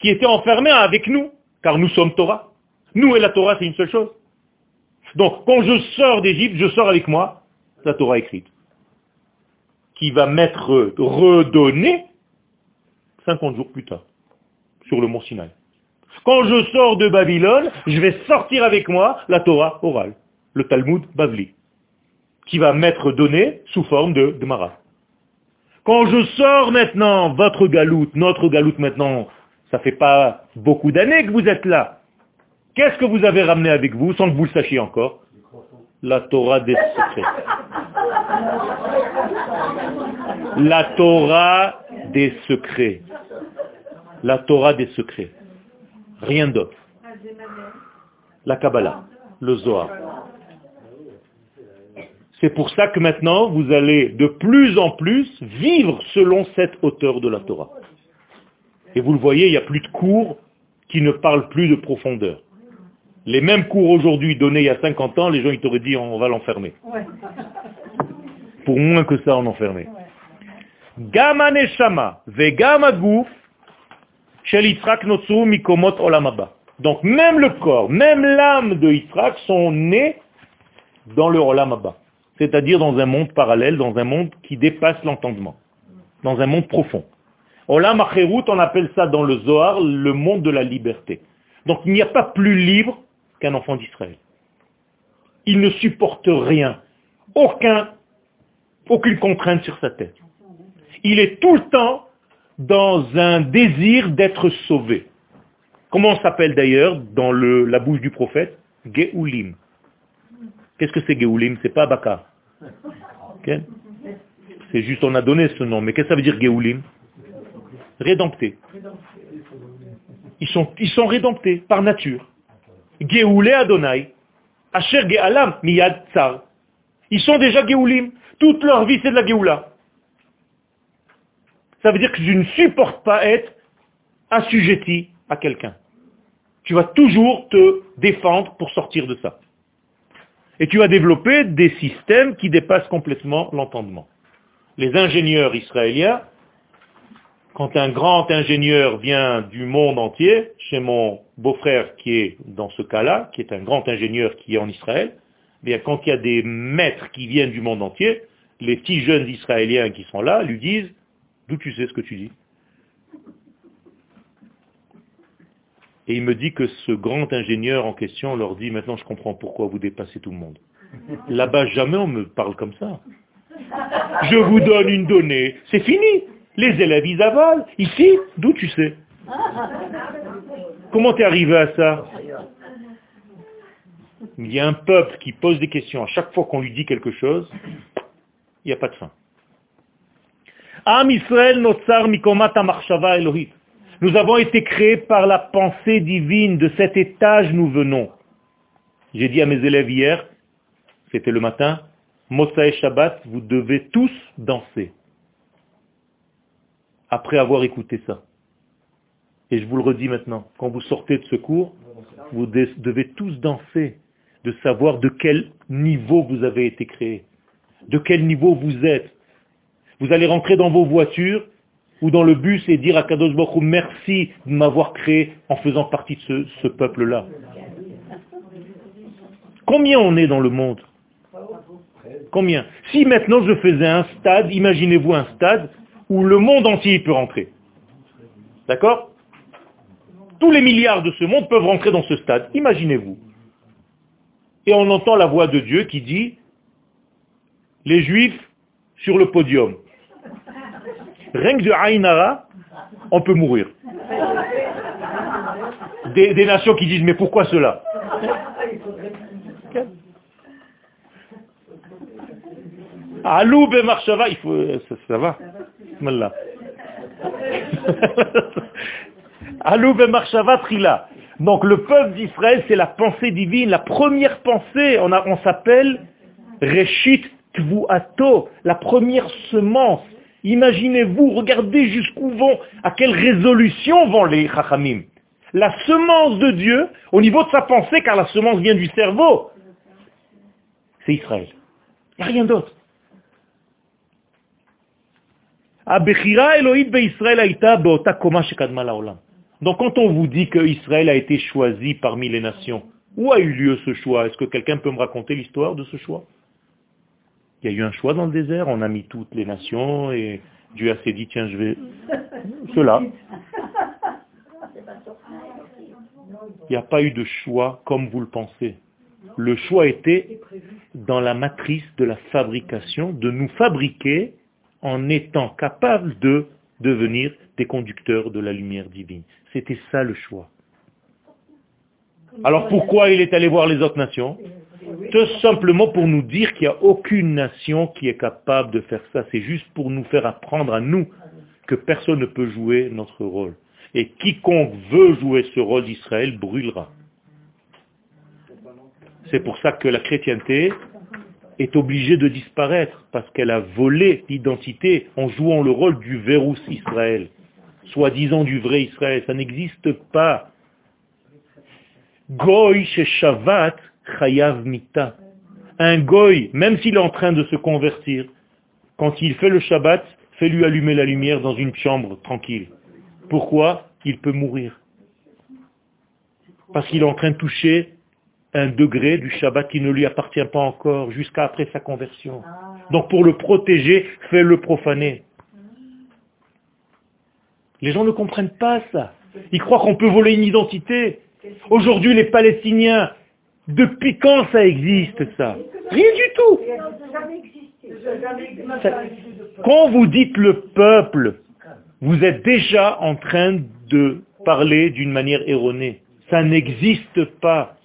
qui était enfermée avec nous, car nous sommes Torah. Nous et la Torah, c'est une seule chose. Donc, quand je sors d'Égypte, je sors avec moi la Torah écrite, qui va m'être redonnée 50 jours plus tard, sur le mont Sinaï. Quand je sors de Babylone, je vais sortir avec moi la Torah orale, le Talmud Bavli, qui va m'être donné sous forme de, de Mara. Quand je sors maintenant, votre galoute, notre galoute maintenant, ça fait pas beaucoup d'années que vous êtes là. Qu'est-ce que vous avez ramené avec vous sans que vous le sachiez encore? La Torah des secrets. La Torah des secrets. La Torah des secrets. Rien d'autre. La Kabbalah, le Zohar. C'est pour ça que maintenant, vous allez de plus en plus vivre selon cette hauteur de la Torah. Et vous le voyez, il n'y a plus de cours qui ne parlent plus de profondeur. Les mêmes cours aujourd'hui donnés il y a 50 ans, les gens ils t'auraient dit on va l'enfermer. Pour moins que ça, on enfermait. Gama neshama vegama gouf mikomot olamaba. Donc même le corps, même l'âme de Yitzhak sont nés dans le olamaba. C'est-à-dire dans un monde parallèle, dans un monde qui dépasse l'entendement. Dans un monde profond. Olam on appelle ça dans le Zohar le monde de la liberté. Donc il n'y a pas plus libre qu'un enfant d'Israël. Il ne supporte rien, aucun, aucune contrainte sur sa tête. Il est tout le temps dans un désir d'être sauvé. Comment on s'appelle d'ailleurs dans la bouche du prophète? Geoulim. Qu'est-ce que c'est Geoulim C'est pas Baka. c'est juste, on a donné ce nom. Mais qu'est-ce que ça veut dire Geoulim Rédempté. Ils sont, ils sont rédemptés par nature. Geoulé Adonai. Asher Gealam Miyad Tsar. Ils sont déjà Geoulim. Toute leur vie, c'est de la Geoula. Ça veut dire que je ne supporte pas être assujetti à quelqu'un. Tu vas toujours te défendre pour sortir de ça. Et tu vas développer des systèmes qui dépassent complètement l'entendement. Les ingénieurs israéliens quand un grand ingénieur vient du monde entier, chez mon beau-frère qui est dans ce cas-là, qui est un grand ingénieur qui est en Israël, eh bien quand il y a des maîtres qui viennent du monde entier, les petits jeunes Israéliens qui sont là lui disent D'où tu sais ce que tu dis? Et il me dit que ce grand ingénieur en question leur dit Maintenant je comprends pourquoi vous dépassez tout le monde. Là-bas, jamais on me parle comme ça. Je vous donne une donnée, c'est fini. Les élèves, ils avalent. Ici, d'où tu sais Comment t'es arrivé à ça Il y a un peuple qui pose des questions à chaque fois qu'on lui dit quelque chose, il n'y a pas de fin. Am Israël Elohit. Nous avons été créés par la pensée divine. De cet étage, nous venons. J'ai dit à mes élèves hier, c'était le matin, Mossa et Shabbat, vous devez tous danser après avoir écouté ça. Et je vous le redis maintenant, quand vous sortez de ce cours, vous devez tous danser, de savoir de quel niveau vous avez été créé, de quel niveau vous êtes. Vous allez rentrer dans vos voitures ou dans le bus et dire à Kadosh Baruch merci de m'avoir créé en faisant partie de ce, ce peuple-là. Combien on est dans le monde? Combien? Si maintenant je faisais un stade, imaginez-vous un stade où le monde entier peut rentrer. D'accord? Tous les milliards de ce monde peuvent rentrer dans ce stade. Imaginez-vous. Et on entend la voix de Dieu qui dit, les juifs sur le podium. Rien que de Aïnara, on peut mourir. Des, nations qui disent, mais pourquoi cela? Alou Marshava, il faut, ça, ça va. Donc le peuple d'Israël, c'est la pensée divine, la première pensée, on, on s'appelle Reshit Tvuato, la première semence. Imaginez-vous, regardez jusqu'où vont, à quelle résolution vont les Chachamim. La semence de Dieu, au niveau de sa pensée, car la semence vient du cerveau, c'est Israël. Il n'y a rien d'autre. Donc quand on vous dit qu'Israël a été choisi parmi les nations, où a eu lieu ce choix? Est-ce que quelqu'un peut me raconter l'histoire de ce choix? Il y a eu un choix dans le désert, on a mis toutes les nations et Dieu a s'est dit, tiens, je vais... Cela. Il n'y a pas eu de choix comme vous le pensez. Le choix était dans la matrice de la fabrication, de nous fabriquer en étant capables de devenir des conducteurs de la lumière divine. C'était ça le choix. Alors pourquoi il est allé voir les autres nations? Tout simplement pour nous dire qu'il n'y a aucune nation qui est capable de faire ça. C'est juste pour nous faire apprendre à nous que personne ne peut jouer notre rôle. Et quiconque veut jouer ce rôle d'Israël brûlera. C'est pour ça que la chrétienté est obligée de disparaître, parce qu'elle a volé l'identité en jouant le rôle du verrous Israël, soi-disant du vrai Israël. Ça n'existe pas. Goy Shavat, Chayav Mita. Un goy, même s'il est en train de se convertir, quand il fait le Shabbat, fais-lui allumer la lumière dans une chambre tranquille. Pourquoi? Il peut mourir. Parce qu'il est en train de toucher un degré du Shabbat qui ne lui appartient pas encore jusqu'à après sa conversion. Donc pour le protéger, fais-le profaner. Les gens ne comprennent pas ça. Ils croient qu'on peut voler une identité. Aujourd'hui, les Palestiniens, depuis quand ça existe ça Rien du tout. Quand vous dites le peuple, vous êtes déjà en train de parler d'une manière erronée. Ça n'existe pas.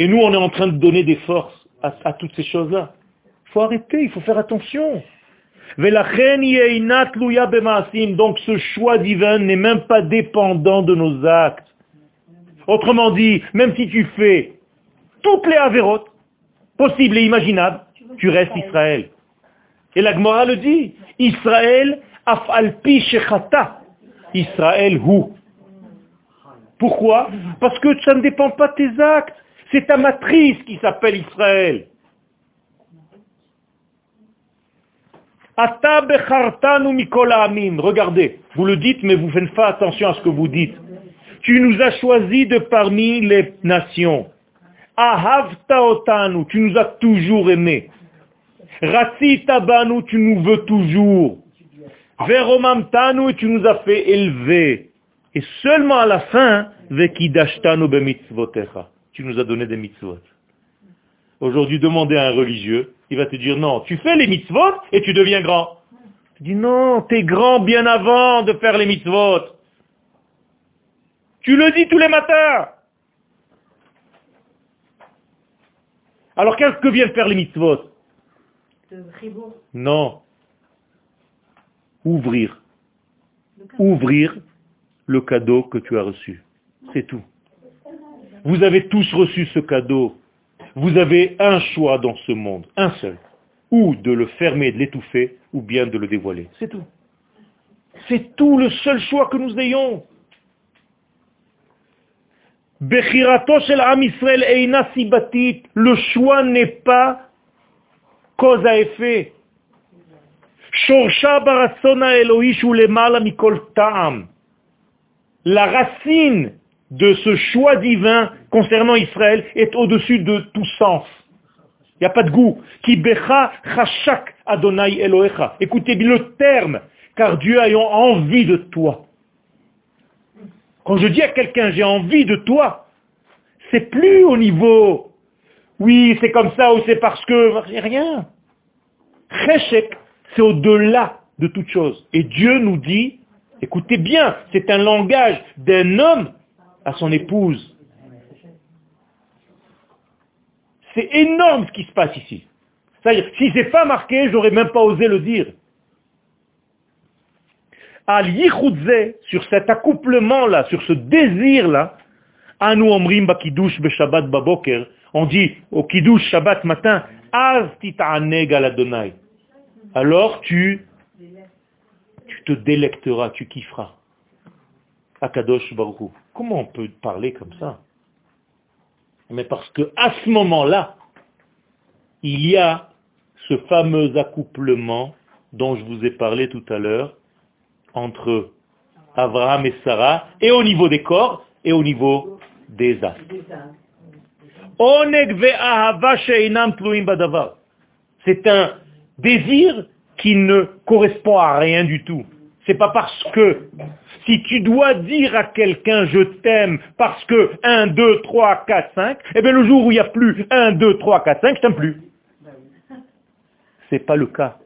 Et nous, on est en train de donner des forces à, toutes ces choses-là. Il faut arrêter, il faut faire attention. Donc ce choix divin n'est même pas dépendant de nos actes. Autrement dit, même si tu fais toutes les avérotes possibles et imaginables, tu restes Israël. Et la Gemara le dit, Israël afalpi shechata. Israël où Pourquoi? Parce que ça ne dépend pas de tes actes. C'est ta matrice qui s'appelle Israël. Regardez, vous le dites, mais vous faites pas attention à ce que vous dites. Tu nous as choisis de parmi les nations. Ahavta otanu, tu nous as toujours aimés. Ratsita banu, tu nous veux toujours. Veromamtanu, tu nous as fait élever. Et seulement à la fin, vekidashtanu bemitzvotecha. Tu nous as donné des mitzvot. Aujourd'hui, demandez à un religieux, il va te dire non, tu fais les mitzvot et tu deviens grand. Tu dis non, tu es grand bien avant de faire les mitzvot. Tu le dis tous les matins. Alors qu'est-ce que viennent faire les mitzvot? Non. Ouvrir. Ouvrir le cadeau que tu as reçu. C'est tout. Vous avez tous reçu ce cadeau vous avez un choix dans ce monde, un seul. Ou de le fermer, de l'étouffer, ou bien de le dévoiler. C'est tout. C'est tout le seul choix que nous ayons. Le choix n'est pas cause à effet. La racine de ce choix divin concernant Israël est au-dessus de tout sens. Il n'y a pas de goût. Qui becha chashak Adonai Elohecha. Écoutez bien le terme, car Dieu ayant envie de toi. Quand je dis à quelqu'un j'ai envie de toi, c'est plus au niveau, oui, c'est comme ça ou c'est parce que, rien. Cheshek, c'est au-delà de toute chose. Et Dieu nous dit, écoutez bien, c'est un langage d'un homme à son épouse. C'est énorme ce qui se passe ici. C'est-à-dire, si c'est pas marqué, j'aurais même pas osé le dire. Al sur cet accouplement-là, sur ce désir-là, on dit au kiddush shabbat matin, az al Alors tu, tu te délecteras, tu kifferas. Akadosh Baruch Comment on peut parler comme ça? Mais parce que à ce moment-là, il y a ce fameux accouplement dont je vous ai parlé tout à l'heure entre Abraham et Sarah, et au niveau des corps, et au niveau des âmes. C'est un désir qui ne correspond à rien du tout. C'est pas parce que si tu dois dire à quelqu'un je t'aime parce que 1, 2, 3, 4, 5, eh bien le jour où il n'y a plus 1, 2, 3, 4, 5, je t'aime plus. C'est pas le cas.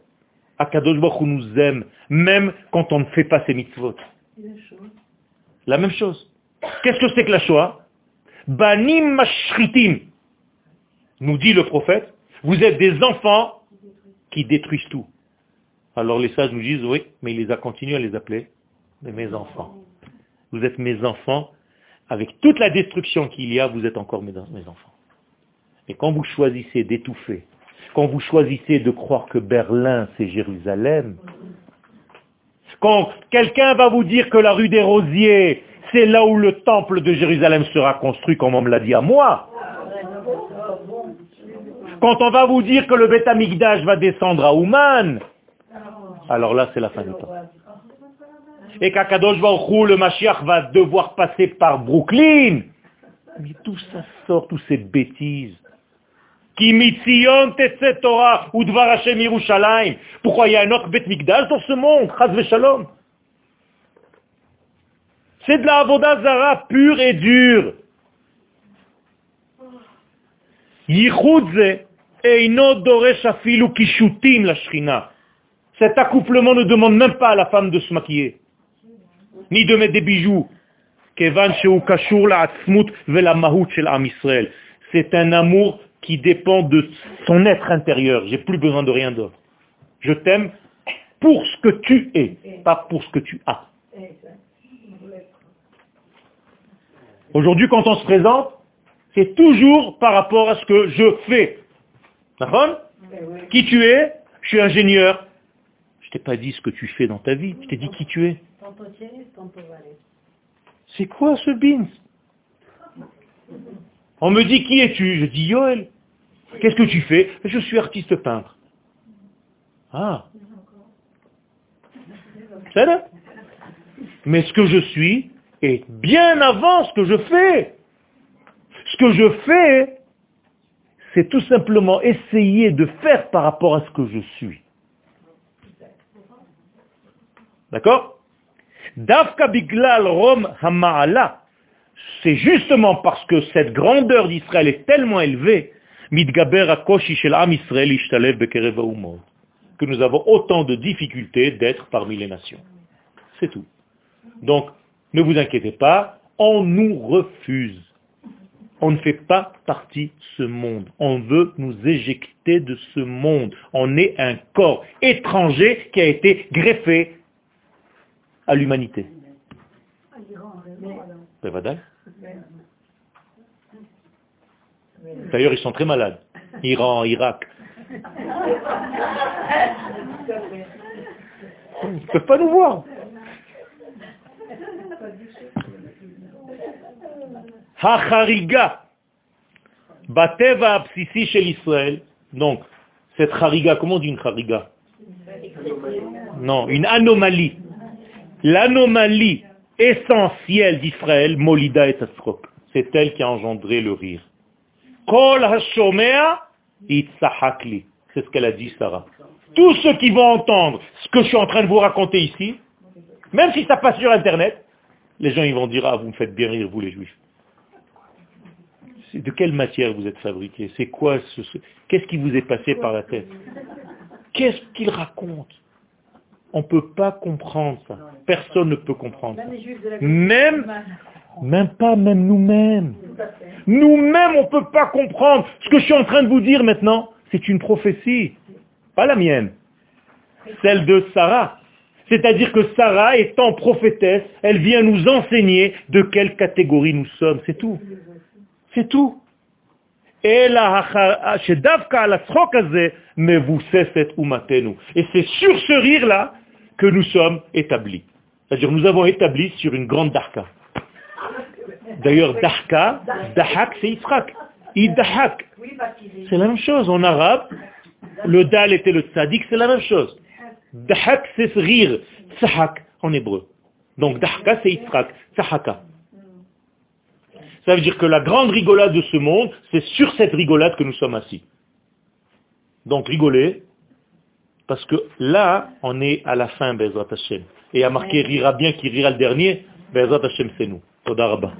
Akadosh Baruch nous aime, même quand on ne fait pas ses mitzvot. La même chose. Qu'est-ce que c'est que la Shoah? Banim mashritim, nous dit le prophète, vous êtes des enfants qui détruisent tout. Alors les sages nous disent, oui, mais il les a continués à les appeler mes enfants. Vous êtes mes enfants, avec toute la destruction qu'il y a, vous êtes encore mes, mes enfants. Et quand vous choisissez d'étouffer, quand vous choisissez de croire que Berlin c'est Jérusalem, quand quelqu'un va vous dire que la rue des Rosiers, c'est là où le temple de Jérusalem sera construit, comme on me l'a dit à moi, quand on va vous dire que le Beth va descendre à Ouman, alors là, c'est la fin du temps. Et qu'Akadosh Baruch le Mashiach va devoir passer par Brooklyn. Mais tout ça sort, toutes ces bêtises? Pourquoi il y a un autre Beth Mikdash dans ce monde? C'est de la Avodazara pure et dure. Cet accouplement ne demande même pas à la femme de se maquiller, ni de mettre des bijoux. C'est un amour qui dépend de son être intérieur. J'ai plus besoin de rien d'autre. Je t'aime pour ce que tu es, pas pour ce que tu as. Aujourd'hui, quand on se présente, c'est toujours par rapport à ce que je fais. D'accord? Qui tu es? Je suis ingénieur t'ai pas dit ce que tu fais dans ta vie, je t'ai dit qui tu es. C'est quoi ce bins On me dit qui es-tu? Je dis Yoel. Qu'est-ce que tu fais? Je suis artiste peintre. Ah. C'est là Mais ce que je suis est bien avant ce que je fais. Ce que je fais, c'est tout simplement essayer de faire par rapport à ce que je suis. D'accord? Dafka biglal rom hama'ala. C'est justement parce que cette grandeur d'Israël est tellement élevée, que nous avons autant de difficultés d'être parmi les nations. C'est tout. Donc, ne vous inquiétez pas, on nous refuse. On ne fait pas partie de ce monde. On veut nous éjecter de ce monde. On est un corps étranger qui a été greffé à l'humanité. D'ailleurs, ils sont très malades. Iran, Irak. Ils ne peuvent pas nous voir. Hachariga. Bateva absissi chez l'Israël. Donc, cette hariga, comment on dit une hariga Non, une anomalie L'anomalie essentielle d'Israël, Molida et Tasrok, c'est elle qui a engendré le rire. Kol C'est ce qu'elle a dit, Sarah. Tous ceux qui vont entendre ce que je suis en train de vous raconter ici, même si ça passe sur Internet, les gens ils vont dire, ah, vous me faites bien rire, vous les juifs. De quelle matière vous êtes fabriqués? C'est quoi ce... Qu'est-ce qui vous est passé par la tête? Qu'est-ce qu'il raconte? On ne peut pas comprendre ça. Personne ne peut comprendre ça. Même, même pas même nous-mêmes. Nous-mêmes, on ne peut pas comprendre. Ce que je suis en train de vous dire maintenant, c'est une prophétie. Pas la mienne. Celle de Sarah. C'est-à-dire que Sarah, étant prophétesse, elle vient nous enseigner de quelle catégorie nous sommes. C'est tout. C'est tout. Et mais vous Et c'est sur ce rire-là que nous sommes établis. C'est-à-dire nous avons établi sur une grande darka. D'ailleurs, darka, dahak, c'est Yitzhak. Idahak. C'est la même chose. En arabe, le dal était le tzadik, c'est la même chose. Dahak, c'est rire. Tzahak, en hébreu. Donc dahka, c'est Yitzhak. Tzahaka. Ça veut dire que la grande rigolade de ce monde, c'est sur cette rigolade que nous sommes assis. Donc rigoler, parce que là, on est à la fin, Bezrat Hashem. Et à marqué rira bien qui rira le dernier, Bezrat Hashem c'est nous. Toda Rabba.